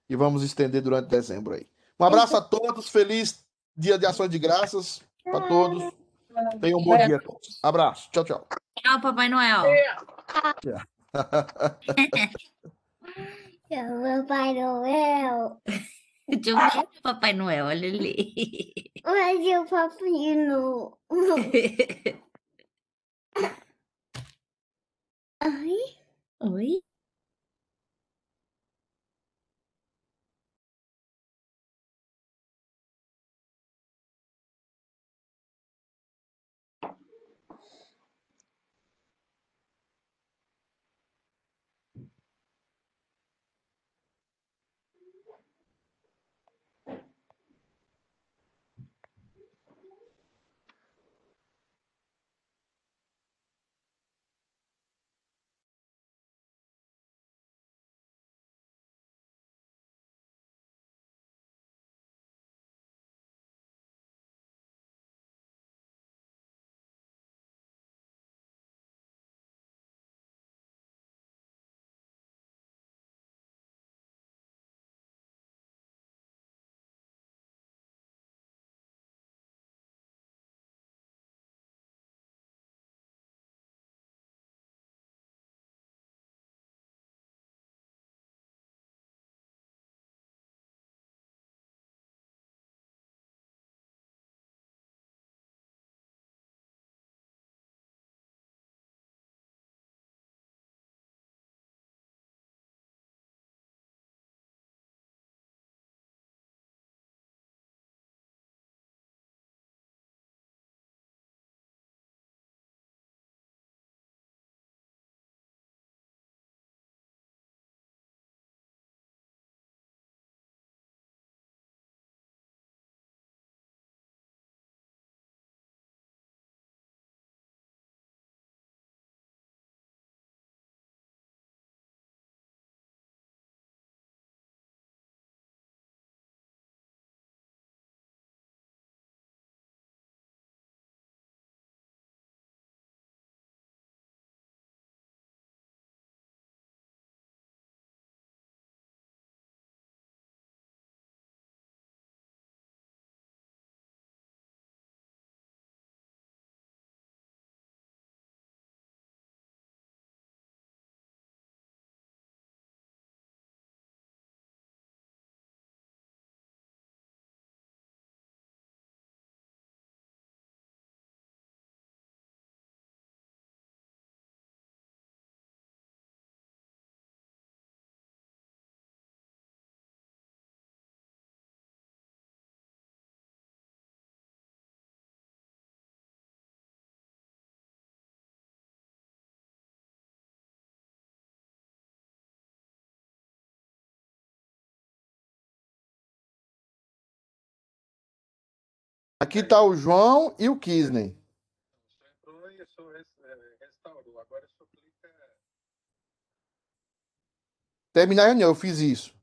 e vamos estender durante dezembro aí. Um abraço a todos. Feliz dia de ações de graças para todos. Tenham um bom dia a todos. Abraço. Tchau, tchau. Tchau, Papai Noel. Tchau, [LAUGHS] Papai Noel. Deixa eu ver o Papai Noel, olha ali. Mas [LAUGHS] o Papai Noel. [LAUGHS] Ai, Oi? Aqui tá o João e o Kisney. Terminar a reunião, eu fiz isso.